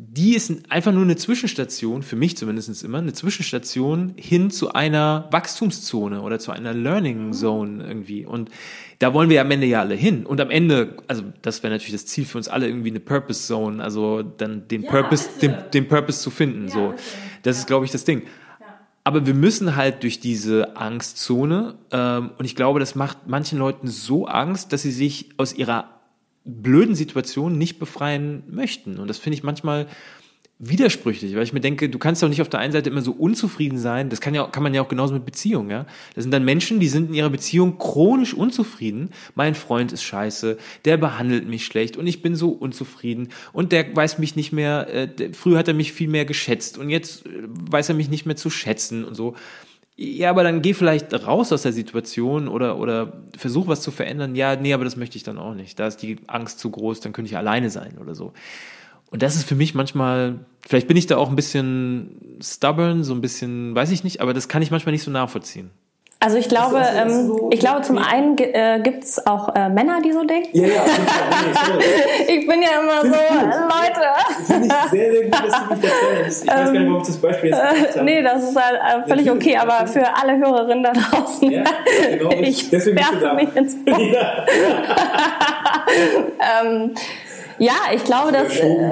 die ist einfach nur eine Zwischenstation, für mich zumindest immer, eine Zwischenstation hin zu einer Wachstumszone oder zu einer Learning Zone irgendwie. Und da wollen wir am Ende ja alle hin. Und am Ende, also das wäre natürlich das Ziel für uns alle, irgendwie eine Purpose Zone, also dann den ja, Purpose, den, den, Purpose zu finden. Ja, so. Das ist, glaube ich, das Ding. Aber wir müssen halt durch diese Angstzone, ähm, und ich glaube, das macht manchen Leuten so Angst, dass sie sich aus ihrer blöden Situationen nicht befreien möchten. Und das finde ich manchmal widersprüchlich, weil ich mir denke, du kannst doch nicht auf der einen Seite immer so unzufrieden sein. Das kann ja, kann man ja auch genauso mit Beziehungen, ja. Das sind dann Menschen, die sind in ihrer Beziehung chronisch unzufrieden. Mein Freund ist scheiße, der behandelt mich schlecht und ich bin so unzufrieden und der weiß mich nicht mehr, äh, früher hat er mich viel mehr geschätzt und jetzt äh, weiß er mich nicht mehr zu schätzen und so. Ja, aber dann geh vielleicht raus aus der Situation oder, oder versuch was zu verändern. Ja, nee, aber das möchte ich dann auch nicht. Da ist die Angst zu groß, dann könnte ich alleine sein oder so. Und das ist für mich manchmal, vielleicht bin ich da auch ein bisschen stubborn, so ein bisschen, weiß ich nicht, aber das kann ich manchmal nicht so nachvollziehen. Also ich glaube, ähm, ich glaube zum einen äh, gibt es auch äh, Männer, die so denken. Ja, ja, ich bin ja immer so, Leute. Finde ich sehr, sehr gut, dass du mich erklärst. Ich weiß gar nicht, warum ich das Beispiel jetzt gemacht habe. Nee, das ist halt äh, völlig okay, aber für alle Hörerinnen da draußen, ja, genau, ich werfe mich ins ja. ähm, ja, ich glaube, dass... Äh,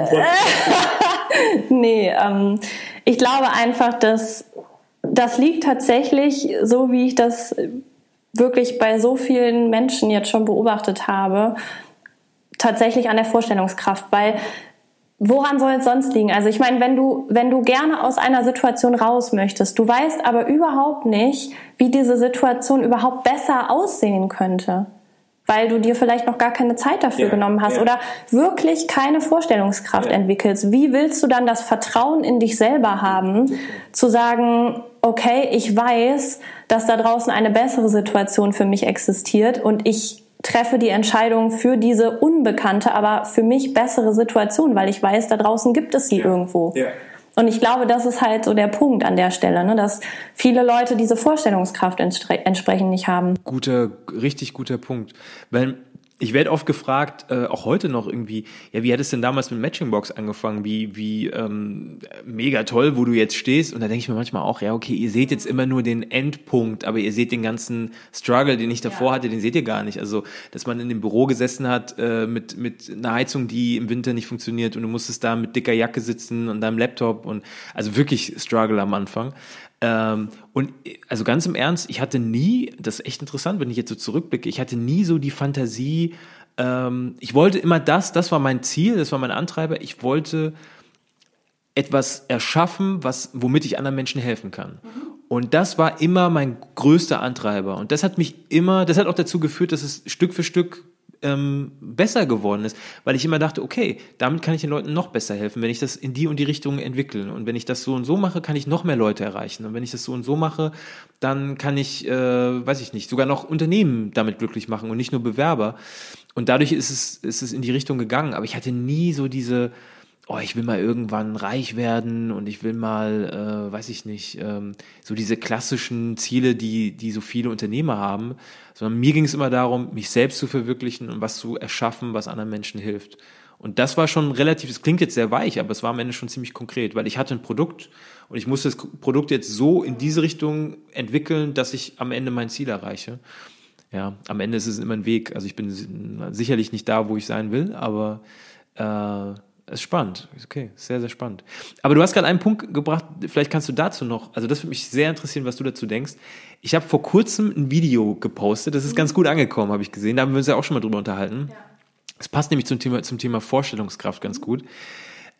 nee, ähm, ich glaube einfach, dass das liegt tatsächlich, so wie ich das wirklich bei so vielen Menschen jetzt schon beobachtet habe, tatsächlich an der Vorstellungskraft, weil woran soll es sonst liegen? Also ich meine, wenn du, wenn du gerne aus einer Situation raus möchtest, du weißt aber überhaupt nicht, wie diese Situation überhaupt besser aussehen könnte weil du dir vielleicht noch gar keine Zeit dafür ja, genommen hast ja. oder wirklich keine Vorstellungskraft ja. entwickelst. Wie willst du dann das Vertrauen in dich selber haben, zu sagen, okay, ich weiß, dass da draußen eine bessere Situation für mich existiert und ich treffe die Entscheidung für diese unbekannte, aber für mich bessere Situation, weil ich weiß, da draußen gibt es sie irgendwo. Und ich glaube, das ist halt so der Punkt an der Stelle, ne, dass viele Leute diese Vorstellungskraft entsprechend nicht haben. Guter, richtig guter Punkt. Weil ich werde oft gefragt, äh, auch heute noch irgendwie, ja, wie hat es denn damals mit Matchingbox angefangen? Wie, wie ähm, mega toll, wo du jetzt stehst. Und da denke ich mir manchmal auch, ja, okay, ihr seht jetzt immer nur den Endpunkt, aber ihr seht den ganzen Struggle, den ich davor ja. hatte, den seht ihr gar nicht. Also, dass man in dem Büro gesessen hat äh, mit, mit einer Heizung, die im Winter nicht funktioniert und du musstest da mit dicker Jacke sitzen und deinem Laptop und also wirklich Struggle am Anfang. Ähm, und also ganz im Ernst, ich hatte nie, das ist echt interessant, wenn ich jetzt so zurückblicke, ich hatte nie so die Fantasie, ähm, ich wollte immer das, das war mein Ziel, das war mein Antreiber. Ich wollte etwas erschaffen, was, womit ich anderen Menschen helfen kann. Mhm. Und das war immer mein größter Antreiber. Und das hat mich immer, das hat auch dazu geführt, dass es Stück für Stück ähm, besser geworden ist, weil ich immer dachte, okay, damit kann ich den Leuten noch besser helfen, wenn ich das in die und die Richtung entwickle. Und wenn ich das so und so mache, kann ich noch mehr Leute erreichen. Und wenn ich das so und so mache, dann kann ich, äh, weiß ich nicht, sogar noch Unternehmen damit glücklich machen und nicht nur Bewerber. Und dadurch ist es, ist es in die Richtung gegangen. Aber ich hatte nie so diese, oh, ich will mal irgendwann reich werden und ich will mal, äh, weiß ich nicht, ähm, so diese klassischen Ziele, die, die so viele Unternehmer haben, sondern mir ging es immer darum, mich selbst zu verwirklichen und was zu erschaffen, was anderen Menschen hilft. Und das war schon relativ, es klingt jetzt sehr weich, aber es war am Ende schon ziemlich konkret, weil ich hatte ein Produkt und ich musste das Produkt jetzt so in diese Richtung entwickeln, dass ich am Ende mein Ziel erreiche. Ja, am Ende ist es immer ein Weg. Also ich bin sicherlich nicht da, wo ich sein will, aber äh, ist spannend. Okay, sehr, sehr spannend. Aber du hast gerade einen Punkt gebracht, vielleicht kannst du dazu noch, also das würde mich sehr interessieren, was du dazu denkst. Ich habe vor kurzem ein Video gepostet, das ist ganz gut angekommen, habe ich gesehen. Da haben wir uns ja auch schon mal drüber unterhalten. Es passt nämlich zum Thema, zum Thema Vorstellungskraft ganz gut.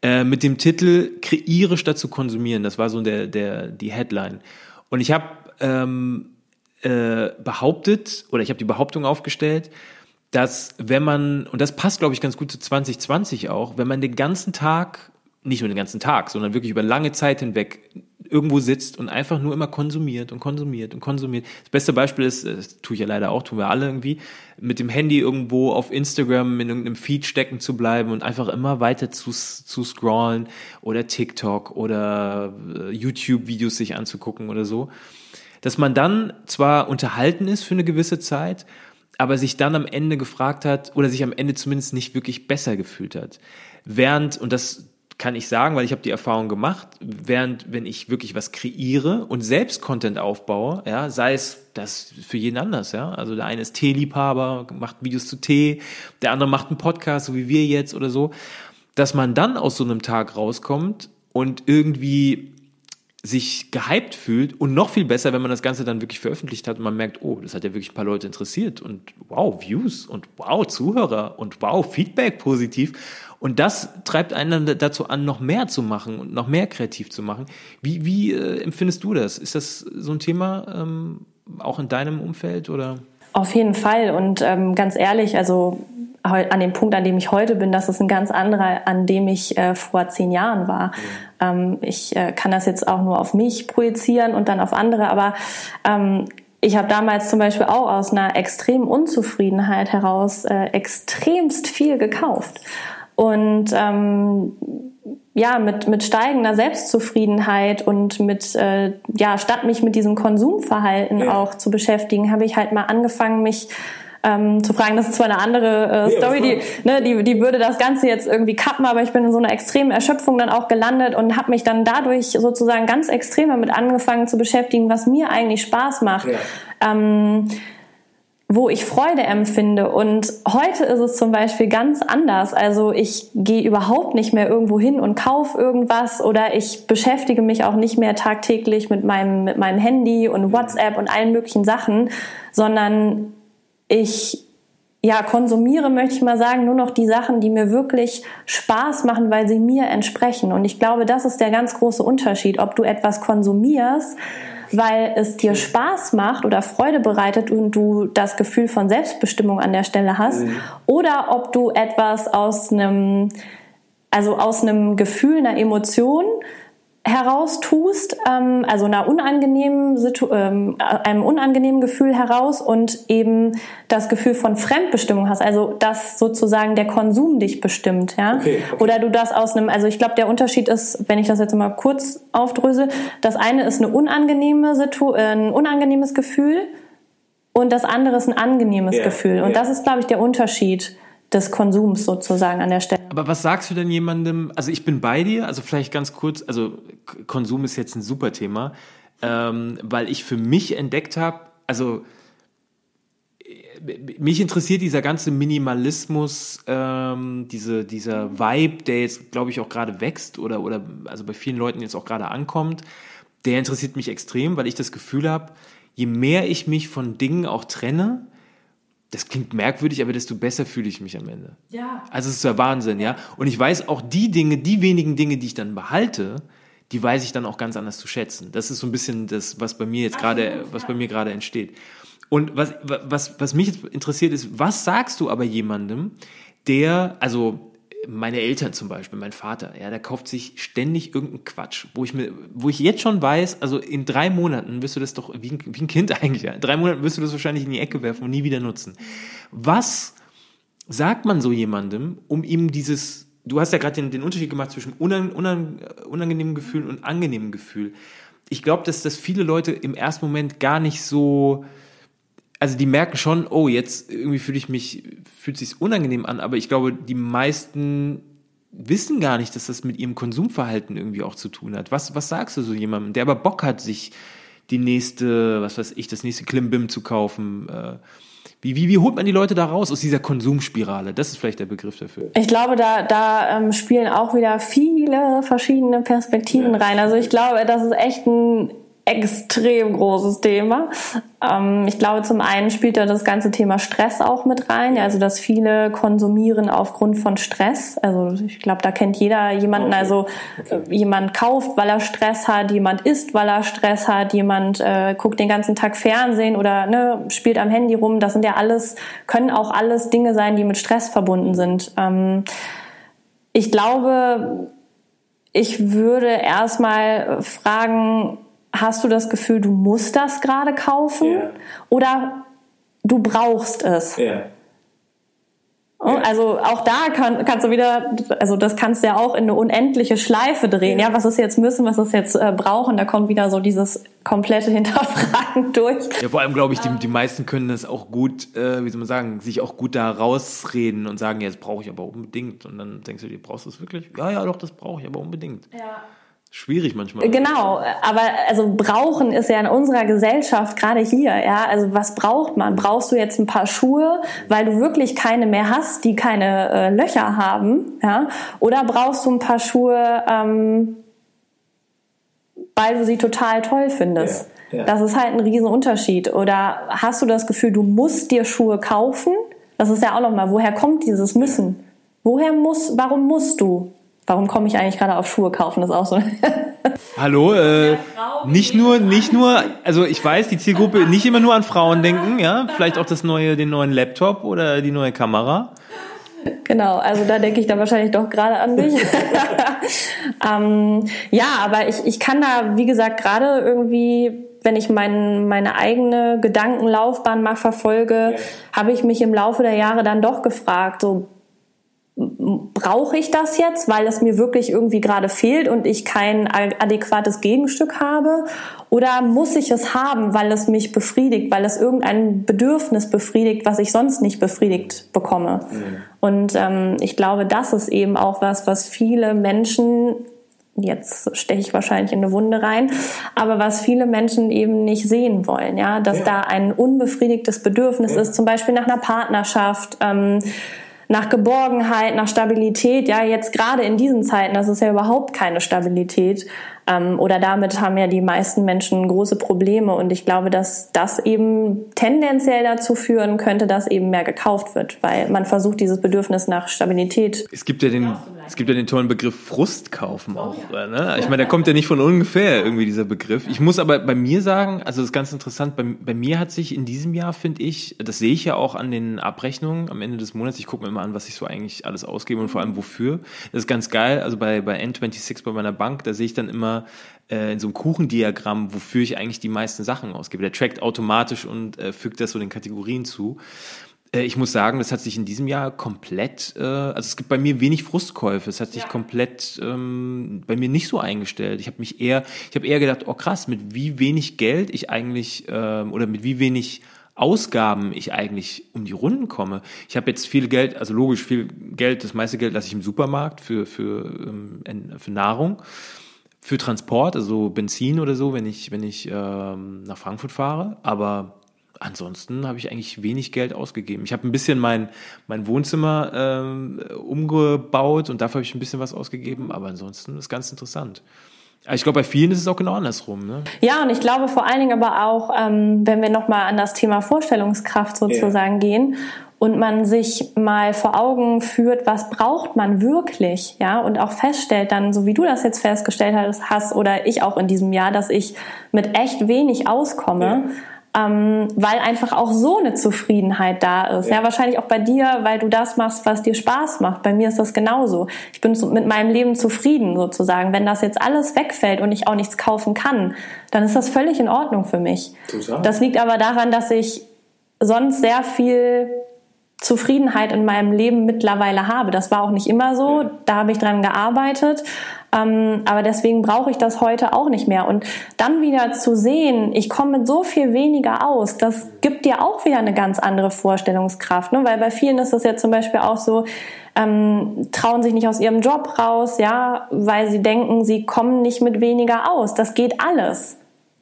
Äh, mit dem Titel Kreiere statt zu konsumieren. Das war so der, der, die Headline. Und ich habe ähm, äh, behauptet, oder ich habe die Behauptung aufgestellt, dass wenn man, und das passt, glaube ich, ganz gut zu 2020 auch, wenn man den ganzen Tag, nicht nur den ganzen Tag, sondern wirklich über lange Zeit hinweg irgendwo sitzt und einfach nur immer konsumiert und konsumiert und konsumiert. Das beste Beispiel ist, das tue ich ja leider auch, tun wir alle irgendwie, mit dem Handy irgendwo auf Instagram in irgendeinem Feed stecken zu bleiben und einfach immer weiter zu, zu scrollen oder TikTok oder äh, YouTube-Videos sich anzugucken oder so. Dass man dann zwar unterhalten ist für eine gewisse Zeit, aber sich dann am Ende gefragt hat oder sich am Ende zumindest nicht wirklich besser gefühlt hat. Während, und das kann ich sagen, weil ich habe die Erfahrung gemacht, während wenn ich wirklich was kreiere und selbst Content aufbaue, ja, sei es das für jeden anders, ja. Also der eine ist Teeliebhaber, macht Videos zu Tee, der andere macht einen Podcast, so wie wir jetzt oder so, dass man dann aus so einem Tag rauskommt und irgendwie sich gehypt fühlt und noch viel besser, wenn man das Ganze dann wirklich veröffentlicht hat und man merkt, oh, das hat ja wirklich ein paar Leute interessiert und wow, Views und wow, Zuhörer und wow, Feedback positiv. Und das treibt einen dann dazu an, noch mehr zu machen und noch mehr kreativ zu machen. Wie, wie äh, empfindest du das? Ist das so ein Thema ähm, auch in deinem Umfeld oder? Auf jeden Fall und ähm, ganz ehrlich, also an dem Punkt, an dem ich heute bin, das ist ein ganz anderer, an dem ich äh, vor zehn Jahren war. Ähm, ich äh, kann das jetzt auch nur auf mich projizieren und dann auf andere, aber ähm, ich habe damals zum Beispiel auch aus einer extremen Unzufriedenheit heraus äh, extremst viel gekauft. Und ähm, ja, mit, mit steigender Selbstzufriedenheit und mit, äh, ja, statt mich mit diesem Konsumverhalten ja. auch zu beschäftigen, habe ich halt mal angefangen, mich ähm, zu fragen. Das ist zwar eine andere äh, Story, die, ne, die, die würde das Ganze jetzt irgendwie kappen, aber ich bin in so einer extremen Erschöpfung dann auch gelandet und habe mich dann dadurch sozusagen ganz extrem damit angefangen zu beschäftigen, was mir eigentlich Spaß macht. Ja. Ähm, wo ich Freude empfinde. Und heute ist es zum Beispiel ganz anders. Also ich gehe überhaupt nicht mehr irgendwo hin und kaufe irgendwas oder ich beschäftige mich auch nicht mehr tagtäglich mit meinem, mit meinem Handy und WhatsApp und allen möglichen Sachen, sondern ich ja, konsumiere, möchte ich mal sagen, nur noch die Sachen, die mir wirklich Spaß machen, weil sie mir entsprechen. Und ich glaube, das ist der ganz große Unterschied, ob du etwas konsumierst, weil es dir Spaß macht oder Freude bereitet und du das Gefühl von Selbstbestimmung an der Stelle hast, mhm. oder ob du etwas aus einem, also aus einem Gefühl, einer Emotion, heraus tust, ähm, also einer unangenehmen Situ ähm, einem unangenehmen Gefühl heraus und eben das Gefühl von Fremdbestimmung hast, also dass sozusagen der Konsum dich bestimmt, ja, okay, okay. oder du das aus einem, also ich glaube der Unterschied ist, wenn ich das jetzt mal kurz aufdröse, das eine ist eine unangenehme Situ äh, ein unangenehmes Gefühl und das andere ist ein angenehmes yeah, Gefühl und yeah. das ist glaube ich der Unterschied des Konsums sozusagen an der Stelle. Aber was sagst du denn jemandem, also ich bin bei dir, also vielleicht ganz kurz, also Konsum ist jetzt ein super Thema, ähm, weil ich für mich entdeckt habe, also mich interessiert dieser ganze Minimalismus, ähm, diese, dieser Vibe, der jetzt, glaube ich, auch gerade wächst oder, oder also bei vielen Leuten jetzt auch gerade ankommt, der interessiert mich extrem, weil ich das Gefühl habe, je mehr ich mich von Dingen auch trenne, das klingt merkwürdig, aber desto besser fühle ich mich am Ende. Ja. Also es ist der Wahnsinn, ja. Und ich weiß auch die Dinge, die wenigen Dinge, die ich dann behalte, die weiß ich dann auch ganz anders zu schätzen. Das ist so ein bisschen das, was bei mir jetzt gerade, was bei mir gerade entsteht. Und was, was, was mich jetzt interessiert ist, was sagst du aber jemandem, der, also meine Eltern zum Beispiel, mein Vater, ja, der kauft sich ständig irgendeinen Quatsch, wo ich mir, wo ich jetzt schon weiß, also in drei Monaten wirst du das doch, wie ein, wie ein Kind eigentlich, ja, in drei Monaten wirst du das wahrscheinlich in die Ecke werfen und nie wieder nutzen. Was sagt man so jemandem, um ihm dieses, du hast ja gerade den, den Unterschied gemacht zwischen unang, unang, unangenehmen Gefühl und angenehmen Gefühl. Ich glaube, dass das viele Leute im ersten Moment gar nicht so, also die merken schon, oh, jetzt irgendwie fühle ich mich, fühlt sich unangenehm an, aber ich glaube, die meisten wissen gar nicht, dass das mit ihrem Konsumverhalten irgendwie auch zu tun hat. Was, was sagst du so jemandem, der aber Bock hat, sich die nächste, was weiß ich, das nächste Klimbim zu kaufen? Äh, wie, wie, wie holt man die Leute da raus aus dieser Konsumspirale? Das ist vielleicht der Begriff dafür. Ich glaube, da, da ähm, spielen auch wieder viele verschiedene Perspektiven ja. rein. Also ich glaube, das ist echt ein extrem großes Thema. Ähm, ich glaube, zum einen spielt da das ganze Thema Stress auch mit rein, also dass viele konsumieren aufgrund von Stress. Also ich glaube, da kennt jeder jemanden, okay. also okay. Jemand kauft, weil er Stress hat, jemand isst, weil er Stress hat, jemand äh, guckt den ganzen Tag Fernsehen oder ne, spielt am Handy rum. Das sind ja alles, können auch alles Dinge sein, die mit Stress verbunden sind. Ähm, ich glaube, ich würde erstmal fragen, hast du das Gefühl, du musst das gerade kaufen yeah. oder du brauchst es? Yeah. Also auch da kann, kannst du wieder, also das kannst du ja auch in eine unendliche Schleife drehen. Ja, was ist jetzt müssen, was ist jetzt äh, brauchen? Da kommt wieder so dieses komplette Hinterfragen durch. Ja, vor allem glaube ich, die, die meisten können das auch gut, äh, wie soll man sagen, sich auch gut da rausreden und sagen, ja, das brauche ich aber unbedingt. Und dann denkst du dir, brauchst du es wirklich? Ja, ja, doch, das brauche ich aber unbedingt. Ja schwierig manchmal. Genau, aber also brauchen ist ja in unserer Gesellschaft gerade hier, ja, also was braucht man? Brauchst du jetzt ein paar Schuhe, weil du wirklich keine mehr hast, die keine äh, Löcher haben, ja? Oder brauchst du ein paar Schuhe, ähm, weil du sie total toll findest? Ja, ja. Das ist halt ein Riesenunterschied. Oder hast du das Gefühl, du musst dir Schuhe kaufen? Das ist ja auch nochmal, woher kommt dieses Müssen? Woher muss, warum musst du? Warum komme ich eigentlich gerade auf Schuhe kaufen? Das ist auch so. Hallo, äh, nicht nur, nicht nur, also ich weiß, die Zielgruppe nicht immer nur an Frauen denken, ja, vielleicht auch das neue, den neuen Laptop oder die neue Kamera. Genau, also da denke ich da wahrscheinlich doch gerade an dich. ähm, ja, aber ich, ich kann da, wie gesagt, gerade irgendwie, wenn ich mein, meine eigene Gedankenlaufbahn mal verfolge, ja. habe ich mich im Laufe der Jahre dann doch gefragt, so brauche ich das jetzt, weil es mir wirklich irgendwie gerade fehlt und ich kein adäquates Gegenstück habe? Oder muss ich es haben, weil es mich befriedigt, weil es irgendein Bedürfnis befriedigt, was ich sonst nicht befriedigt bekomme? Mhm. Und ähm, ich glaube, das ist eben auch was, was viele Menschen jetzt steche ich wahrscheinlich in eine Wunde rein, aber was viele Menschen eben nicht sehen wollen, ja, dass ja. da ein unbefriedigtes Bedürfnis ja. ist, zum Beispiel nach einer Partnerschaft, ähm, nach Geborgenheit, nach Stabilität. Ja, jetzt gerade in diesen Zeiten, das ist ja überhaupt keine Stabilität. Ähm, oder damit haben ja die meisten Menschen große Probleme. Und ich glaube, dass das eben tendenziell dazu führen könnte, dass eben mehr gekauft wird, weil man versucht, dieses Bedürfnis nach Stabilität. Es gibt ja den, es gibt ja den tollen Begriff Frust kaufen auch. Ne? Ich meine, der kommt ja nicht von ungefähr irgendwie dieser Begriff. Ich muss aber bei mir sagen, also das ist ganz interessant. Bei, bei mir hat sich in diesem Jahr, finde ich, das sehe ich ja auch an den Abrechnungen am Ende des Monats. Ich gucke mir immer an, was ich so eigentlich alles ausgebe und vor allem wofür. Das ist ganz geil. Also bei, bei N26 bei meiner Bank, da sehe ich dann immer äh, in so einem Kuchendiagramm, wofür ich eigentlich die meisten Sachen ausgebe. Der trackt automatisch und äh, fügt das so den Kategorien zu. Äh, ich muss sagen, das hat sich in diesem Jahr komplett, äh, also es gibt bei mir wenig Frustkäufe. Es hat sich ja. komplett ähm, bei mir nicht so eingestellt. Ich habe mich eher, ich habe eher gedacht, oh krass, mit wie wenig Geld ich eigentlich ähm, oder mit wie wenig Ausgaben ich eigentlich um die Runden komme. Ich habe jetzt viel Geld, also logisch viel Geld, das meiste Geld lasse ich im Supermarkt für, für, ähm, für Nahrung für Transport, also Benzin oder so, wenn ich, wenn ich ähm, nach Frankfurt fahre. Aber ansonsten habe ich eigentlich wenig Geld ausgegeben. Ich habe ein bisschen mein, mein Wohnzimmer ähm, umgebaut und dafür habe ich ein bisschen was ausgegeben, aber ansonsten ist ganz interessant. Ich glaube, bei vielen ist es auch genau andersrum. Ne? Ja, und ich glaube vor allen Dingen aber auch, ähm, wenn wir nochmal an das Thema Vorstellungskraft sozusagen ja. gehen und man sich mal vor Augen führt, was braucht man wirklich, ja, und auch feststellt dann, so wie du das jetzt festgestellt hast, oder ich auch in diesem Jahr, dass ich mit echt wenig auskomme. Ja ähm, weil einfach auch so eine Zufriedenheit da ist. Ja. ja. wahrscheinlich auch bei dir, weil du das machst, was dir Spaß macht. Bei mir ist das genauso. Ich bin mit meinem Leben zufrieden sozusagen. Wenn das jetzt alles wegfällt und ich auch nichts kaufen kann, dann ist das völlig in Ordnung für mich. Total. Das liegt aber daran, dass ich sonst sehr viel Zufriedenheit in meinem Leben mittlerweile habe. Das war auch nicht immer so. Da habe ich dran gearbeitet. Ähm, aber deswegen brauche ich das heute auch nicht mehr. Und dann wieder zu sehen, ich komme mit so viel weniger aus, das gibt dir auch wieder eine ganz andere Vorstellungskraft. Ne? Weil bei vielen ist das ja zum Beispiel auch so, ähm, trauen sich nicht aus ihrem Job raus, ja, weil sie denken, sie kommen nicht mit weniger aus. Das geht alles.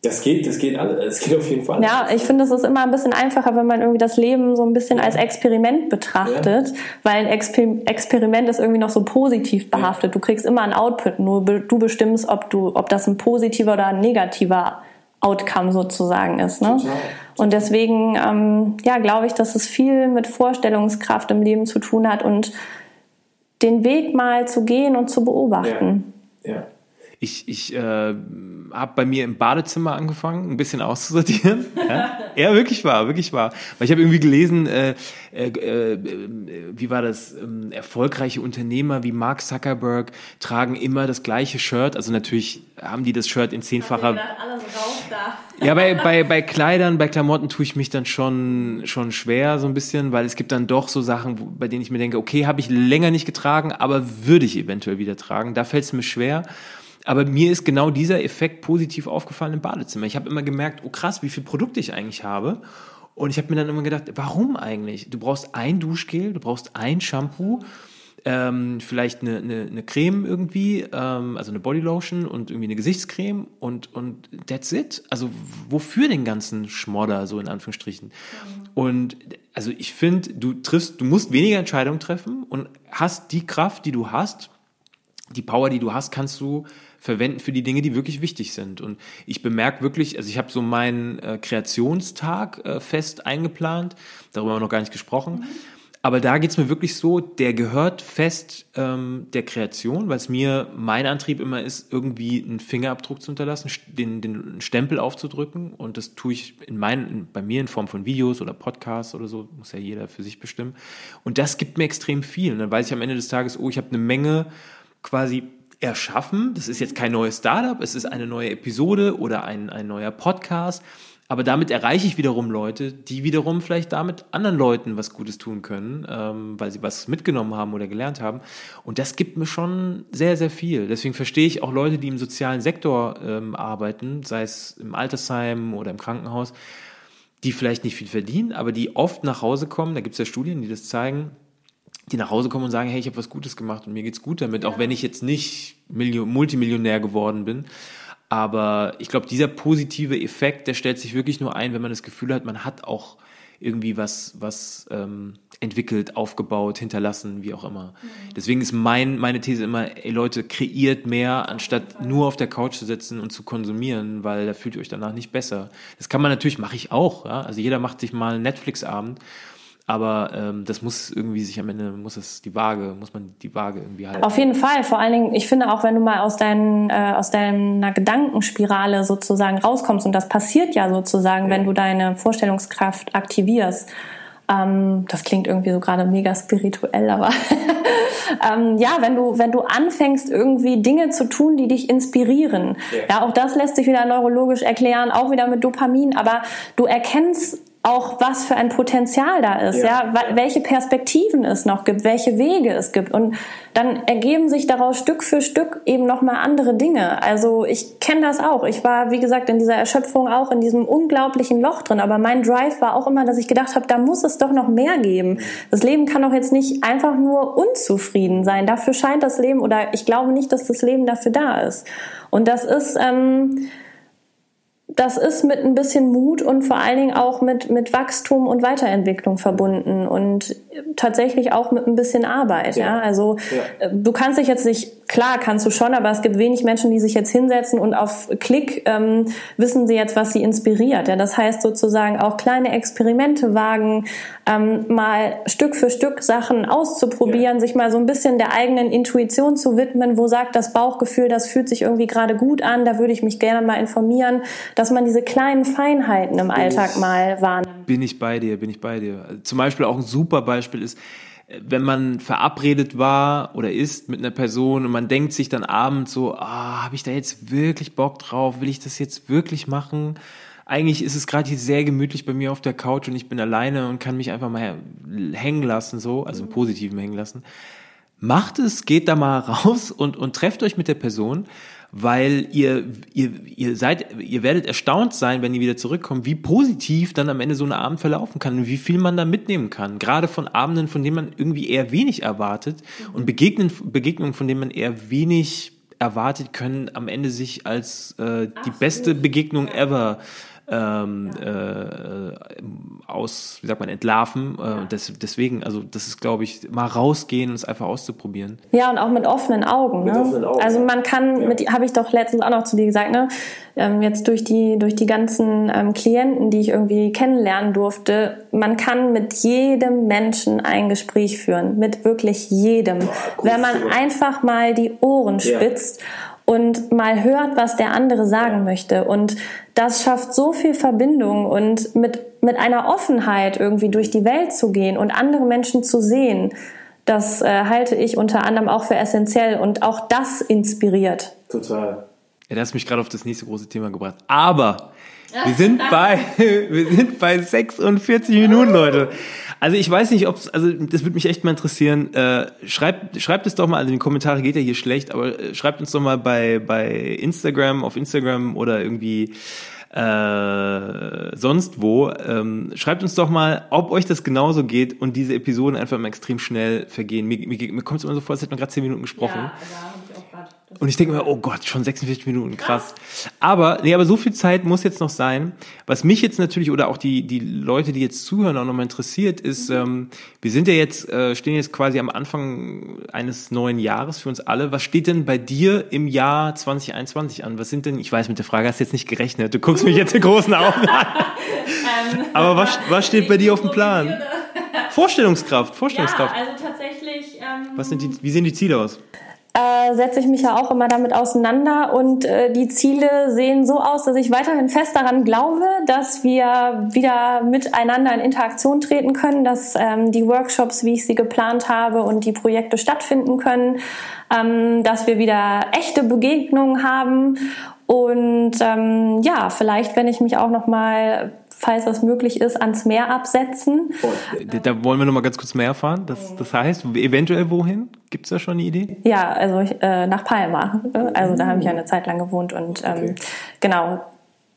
Das geht, das geht alles. Das geht auf jeden Fall. Ja, ich finde, es ist immer ein bisschen einfacher, wenn man irgendwie das Leben so ein bisschen als Experiment betrachtet, ja. weil ein Exper Experiment ist irgendwie noch so positiv behaftet. Ja. Du kriegst immer ein Output, nur du bestimmst, ob du, ob das ein positiver oder ein negativer Outcome sozusagen ist. Ne? Total. Und deswegen, ähm, ja, glaube ich, dass es viel mit Vorstellungskraft im Leben zu tun hat und den Weg mal zu gehen und zu beobachten. Ja. ja. Ich, ich äh, habe bei mir im Badezimmer angefangen, ein bisschen auszusortieren. ja? ja, wirklich wahr, wirklich wahr. Weil ich habe irgendwie gelesen, äh, äh, äh, wie war das, ähm, erfolgreiche Unternehmer wie Mark Zuckerberg tragen immer das gleiche Shirt. Also natürlich haben die das Shirt in zehnfacher... Da. ja, bei, bei, bei Kleidern, bei Klamotten tue ich mich dann schon, schon schwer so ein bisschen, weil es gibt dann doch so Sachen, wo, bei denen ich mir denke, okay, habe ich länger nicht getragen, aber würde ich eventuell wieder tragen. Da fällt es mir schwer. Aber mir ist genau dieser Effekt positiv aufgefallen im Badezimmer. Ich habe immer gemerkt, oh krass, wie viel Produkte ich eigentlich habe. Und ich habe mir dann immer gedacht, warum eigentlich? Du brauchst ein Duschgel, du brauchst ein Shampoo, ähm, vielleicht eine, eine, eine Creme irgendwie, ähm, also eine Bodylotion und irgendwie eine Gesichtscreme und, und that's it. Also wofür den ganzen Schmodder, so in Anführungsstrichen? Mhm. Und also ich finde, du triffst, du musst weniger Entscheidungen treffen und hast die Kraft, die du hast, die Power, die du hast, kannst du verwenden für die Dinge, die wirklich wichtig sind. Und ich bemerke wirklich, also ich habe so meinen äh, Kreationstag äh, fest eingeplant, darüber haben wir noch gar nicht gesprochen. Mhm. Aber da geht's mir wirklich so, der gehört fest ähm, der Kreation, weil es mir mein Antrieb immer ist, irgendwie einen Fingerabdruck zu hinterlassen, den, den Stempel aufzudrücken. Und das tue ich in meinen, bei mir in Form von Videos oder Podcasts oder so, muss ja jeder für sich bestimmen. Und das gibt mir extrem viel. Und dann weiß ich am Ende des Tages, oh, ich habe eine Menge quasi erschaffen. Das ist jetzt kein neues Startup, es ist eine neue Episode oder ein, ein neuer Podcast. Aber damit erreiche ich wiederum Leute, die wiederum vielleicht damit anderen Leuten was Gutes tun können, ähm, weil sie was mitgenommen haben oder gelernt haben. Und das gibt mir schon sehr, sehr viel. Deswegen verstehe ich auch Leute, die im sozialen Sektor ähm, arbeiten, sei es im Altersheim oder im Krankenhaus, die vielleicht nicht viel verdienen, aber die oft nach Hause kommen. Da gibt es ja Studien, die das zeigen, die nach Hause kommen und sagen, hey, ich habe was Gutes gemacht und mir geht's gut damit, ja. auch wenn ich jetzt nicht Million, Multimillionär geworden bin. Aber ich glaube, dieser positive Effekt, der stellt sich wirklich nur ein, wenn man das Gefühl hat, man hat auch irgendwie was, was ähm, entwickelt, aufgebaut, hinterlassen, wie auch immer. Mhm. Deswegen ist mein, meine These immer, ey Leute, kreiert mehr, anstatt nur auf der Couch zu sitzen und zu konsumieren, weil da fühlt ihr euch danach nicht besser. Das kann man natürlich, mache ich auch. Ja? Also jeder macht sich mal einen Netflix-Abend aber ähm, das muss irgendwie sich am Ende, muss es die Waage, muss man die Waage irgendwie halten. Auf jeden Fall. Vor allen Dingen, ich finde auch, wenn du mal aus, deinen, äh, aus deiner Gedankenspirale sozusagen rauskommst, und das passiert ja sozusagen, ja. wenn du deine Vorstellungskraft aktivierst. Ähm, das klingt irgendwie so gerade mega spirituell, aber ähm, ja, wenn du, wenn du anfängst, irgendwie Dinge zu tun, die dich inspirieren. Ja. ja, auch das lässt sich wieder neurologisch erklären, auch wieder mit Dopamin, aber du erkennst auch was für ein Potenzial da ist, ja. ja, welche Perspektiven es noch gibt, welche Wege es gibt und dann ergeben sich daraus Stück für Stück eben noch mal andere Dinge. Also ich kenne das auch. Ich war wie gesagt in dieser Erschöpfung auch in diesem unglaublichen Loch drin, aber mein Drive war auch immer, dass ich gedacht habe, da muss es doch noch mehr geben. Das Leben kann doch jetzt nicht einfach nur unzufrieden sein. Dafür scheint das Leben oder ich glaube nicht, dass das Leben dafür da ist. Und das ist ähm, das ist mit ein bisschen Mut und vor allen Dingen auch mit, mit Wachstum und Weiterentwicklung verbunden und tatsächlich auch mit ein bisschen Arbeit. Ja, ja? also ja. Äh, du kannst dich jetzt nicht klar kannst du schon, aber es gibt wenig Menschen, die sich jetzt hinsetzen und auf Klick ähm, wissen sie jetzt, was sie inspiriert. Ja, das heißt sozusagen auch kleine Experimente wagen, ähm, mal Stück für Stück Sachen auszuprobieren, ja. sich mal so ein bisschen der eigenen Intuition zu widmen, wo sagt das Bauchgefühl, das fühlt sich irgendwie gerade gut an, da würde ich mich gerne mal informieren, dass man diese kleinen Feinheiten im Alltag mal wahrnimmt. Bin ich bei dir, bin ich bei dir. Zum Beispiel auch ein super Beispiel ist, wenn man verabredet war oder ist mit einer Person und man denkt sich dann abends so, ah, habe ich da jetzt wirklich Bock drauf? Will ich das jetzt wirklich machen? Eigentlich ist es gerade hier sehr gemütlich bei mir auf der Couch und ich bin alleine und kann mich einfach mal hängen lassen, so, also im Positiven hängen lassen. Macht es, geht da mal raus und, und trefft euch mit der Person weil ihr, ihr, ihr seid, ihr werdet erstaunt sein, wenn ihr wieder zurückkommt, wie positiv dann am Ende so ein Abend verlaufen kann und wie viel man da mitnehmen kann. Gerade von Abenden, von denen man irgendwie eher wenig erwartet und Begegnen, Begegnungen, von denen man eher wenig erwartet, können am Ende sich als äh, die beste Begegnung ever ähm, äh, aus, wie sagt man, entlarven. Äh, des, deswegen, also das ist, glaube ich, mal rausgehen und es einfach auszuprobieren. Ja, und auch mit offenen Augen. Ne? offenen Augen. Also man kann, ja. mit, habe ich doch letztens auch noch zu dir gesagt, ne? Ähm, jetzt durch die, durch die ganzen ähm, Klienten, die ich irgendwie kennenlernen durfte, man kann mit jedem Menschen ein Gespräch führen, mit wirklich jedem. Wenn man einfach mal die Ohren spitzt ja und mal hört, was der andere sagen möchte. Und das schafft so viel Verbindung und mit, mit einer Offenheit irgendwie durch die Welt zu gehen und andere Menschen zu sehen, das äh, halte ich unter anderem auch für essentiell und auch das inspiriert. Total. Ja, das hat mich gerade auf das nächste große Thema gebracht. Aber wir sind bei, wir sind bei 46 Minuten, Leute. Also ich weiß nicht, ob also das würde mich echt mal interessieren. Äh, schreibt, schreibt es doch mal, also in die Kommentare geht ja hier schlecht, aber äh, schreibt uns doch mal bei, bei Instagram, auf Instagram oder irgendwie äh, sonst wo. Ähm, schreibt uns doch mal, ob euch das genauso geht und diese Episoden einfach mal extrem schnell vergehen. Mir, mir, mir kommt es immer so vor, als hätten wir gerade 10 Minuten gesprochen. Ja, und ich denke mir, oh Gott, schon 46 Minuten, krass. Aber, nee, aber so viel Zeit muss jetzt noch sein. Was mich jetzt natürlich, oder auch die, die Leute, die jetzt zuhören, auch nochmal interessiert, ist, mhm. ähm, wir sind ja jetzt, äh, stehen jetzt quasi am Anfang eines neuen Jahres für uns alle. Was steht denn bei dir im Jahr 2021 an? Was sind denn, ich weiß, mit der Frage hast du jetzt nicht gerechnet. Du guckst mich jetzt in großen Augen an. Ähm, aber was, was steht bei dir auf dem Plan? Vorstellungskraft, Vorstellungskraft. Ja, also tatsächlich. Ähm, was sind die, wie sehen die Ziele aus? Äh, setze ich mich ja auch immer damit auseinander und äh, die Ziele sehen so aus, dass ich weiterhin fest daran glaube, dass wir wieder miteinander in Interaktion treten können, dass ähm, die Workshops, wie ich sie geplant habe und die Projekte stattfinden können, ähm, dass wir wieder echte Begegnungen haben. Und ähm, ja, vielleicht, wenn ich mich auch noch mal falls das möglich ist, ans Meer absetzen. Da wollen wir noch mal ganz kurz mehr erfahren. Das, das heißt, eventuell wohin? Gibt es da schon eine Idee? Ja, also äh, nach Palma. Also da habe ich eine Zeit lang gewohnt und ähm, okay. genau.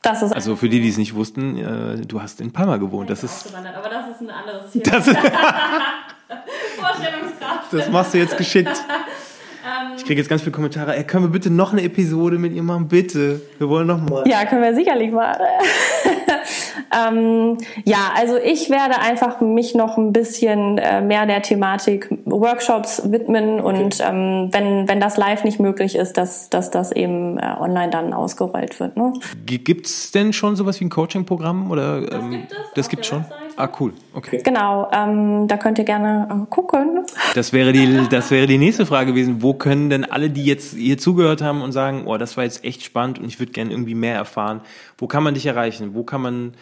Das ist also für die, die es nicht wussten, äh, du hast in Palma gewohnt. Das ist, aber das ist ein anderes Thema. Das Vorstellungskraft. Das machst du jetzt geschickt. Ähm, ich kriege jetzt ganz viele Kommentare. Ey, können wir bitte noch eine Episode mit ihr machen? Bitte. Wir wollen noch mal. Ja, können wir sicherlich machen. ähm, ja, also ich werde einfach mich noch ein bisschen äh, mehr der Thematik Workshops widmen okay. und ähm, wenn, wenn das live nicht möglich ist, dass, dass das eben äh, online dann ausgerollt wird. Ne? Gibt es denn schon sowas wie ein Coaching-Programm? Oder, das ähm, gibt es. Das gibt schon. Website. Ah, cool. Okay. Genau, ähm, da könnt ihr gerne äh, gucken. Das wäre, die, das wäre die nächste Frage gewesen. Wo können denn alle, die jetzt hier zugehört haben und sagen, oh, das war jetzt echt spannend und ich würde gerne irgendwie mehr erfahren, wo kann man dich erreichen? Wo kann man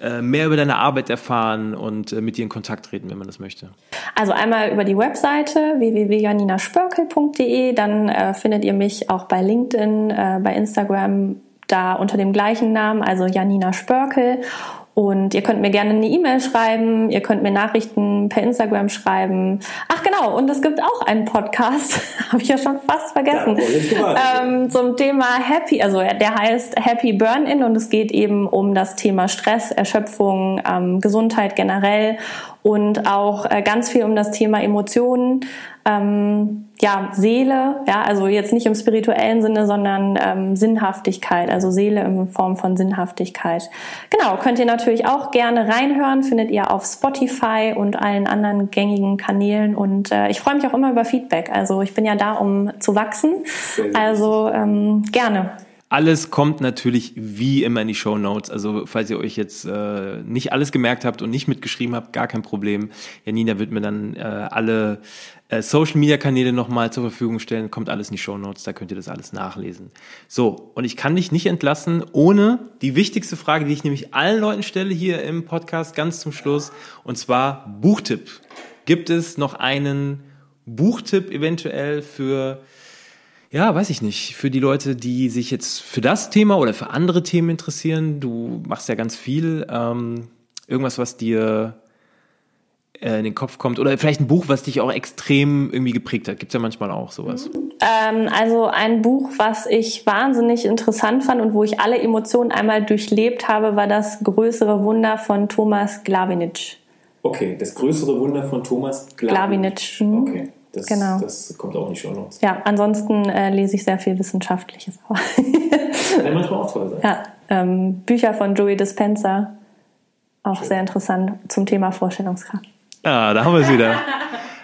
äh, mehr über deine Arbeit erfahren und äh, mit dir in Kontakt treten, wenn man das möchte? Also einmal über die Webseite www.janinaspörkel.de, dann äh, findet ihr mich auch bei LinkedIn, äh, bei Instagram da unter dem gleichen Namen, also Janina Spörkel und ihr könnt mir gerne eine E-Mail schreiben, ihr könnt mir Nachrichten per Instagram schreiben. Ach genau, und es gibt auch einen Podcast, habe ich ja schon fast vergessen, ja, ähm, zum Thema Happy, also der heißt Happy Burn-In und es geht eben um das Thema Stress, Erschöpfung, ähm, Gesundheit generell und auch äh, ganz viel um das Thema Emotionen, ähm, ja, Seele, ja, also jetzt nicht im spirituellen Sinne, sondern ähm, Sinnhaftigkeit, also Seele in Form von Sinnhaftigkeit. Genau, könnt ihr natürlich auch gerne reinhören, findet ihr auf Spotify und allen anderen gängigen Kanälen und äh, ich freue mich auch immer über Feedback. Also ich bin ja da, um zu wachsen. Also ähm, gerne. Alles kommt natürlich wie immer in die Show Notes. Also falls ihr euch jetzt äh, nicht alles gemerkt habt und nicht mitgeschrieben habt, gar kein Problem. Janina wird mir dann äh, alle äh, Social Media Kanäle nochmal zur Verfügung stellen. Kommt alles in die Show Notes, da könnt ihr das alles nachlesen. So, und ich kann dich nicht entlassen, ohne die wichtigste Frage, die ich nämlich allen Leuten stelle hier im Podcast ganz zum Schluss, und zwar Buchtipp. Gibt es noch einen Buchtipp eventuell für ja, weiß ich nicht, für die Leute, die sich jetzt für das Thema oder für andere Themen interessieren, du machst ja ganz viel, ähm, irgendwas, was dir äh, in den Kopf kommt oder vielleicht ein Buch, was dich auch extrem irgendwie geprägt hat. Gibt's ja manchmal auch sowas. Ähm, also ein Buch, was ich wahnsinnig interessant fand und wo ich alle Emotionen einmal durchlebt habe, war das größere Wunder von Thomas Glavinic. Okay, das größere Wunder von Thomas Glavinic. Glavinic. Mhm. Okay. Das, genau. das kommt auch nicht schon Notes. Ja, ansonsten äh, lese ich sehr viel Wissenschaftliches. Kann manchmal auch toll sein. Ja, ähm, Bücher von Joey Dispenza, auch Schön. sehr interessant zum Thema Vorstellungskraft. Ah, da haben wir es wieder.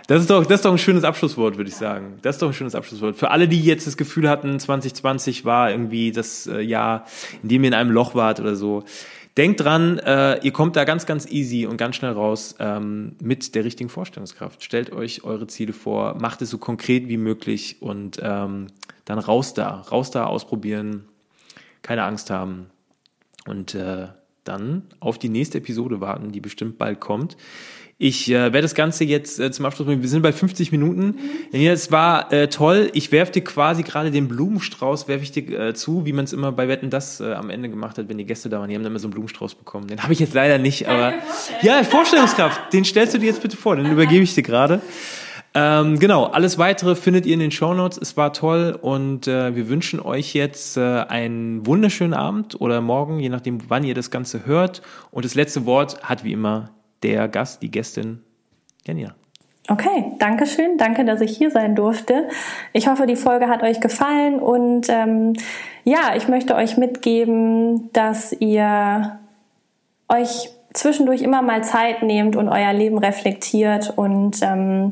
Das ist, doch, das ist doch ein schönes Abschlusswort, würde ich sagen. Das ist doch ein schönes Abschlusswort. Für alle, die jetzt das Gefühl hatten, 2020 war irgendwie das äh, Jahr, in dem ihr in einem Loch wart oder so. Denkt dran, äh, ihr kommt da ganz, ganz easy und ganz schnell raus ähm, mit der richtigen Vorstellungskraft. Stellt euch eure Ziele vor, macht es so konkret wie möglich und ähm, dann raus da, raus da, ausprobieren, keine Angst haben und äh, dann auf die nächste Episode warten, die bestimmt bald kommt. Ich äh, werde das Ganze jetzt äh, zum Abschluss bringen. Wir sind bei 50 Minuten. Mhm. Es war äh, toll. Ich werfe dir quasi gerade den Blumenstrauß, werfe ich dir äh, zu, wie man es immer bei Wetten das äh, am Ende gemacht hat, wenn die Gäste da waren. Die haben dann immer so einen Blumenstrauß bekommen. Den habe ich jetzt leider nicht, aber ja, Vorstellungskraft. Den stellst du dir jetzt bitte vor. Den übergebe ich dir gerade. Ähm, genau, alles weitere findet ihr in den Show Notes. Es war toll und äh, wir wünschen euch jetzt äh, einen wunderschönen Abend oder morgen, je nachdem, wann ihr das Ganze hört. Und das letzte Wort hat wie immer der Gast, die Gästin Janina. Okay, danke schön. Danke, dass ich hier sein durfte. Ich hoffe, die Folge hat euch gefallen und ähm, ja, ich möchte euch mitgeben, dass ihr euch zwischendurch immer mal Zeit nehmt und euer Leben reflektiert und ähm,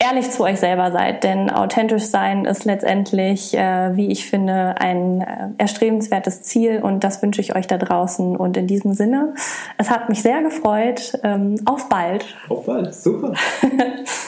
ehrlich zu euch selber seid, denn authentisch sein ist letztendlich, äh, wie ich finde, ein äh, erstrebenswertes Ziel und das wünsche ich euch da draußen. Und in diesem Sinne, es hat mich sehr gefreut. Ähm, auf bald. Auf bald, super.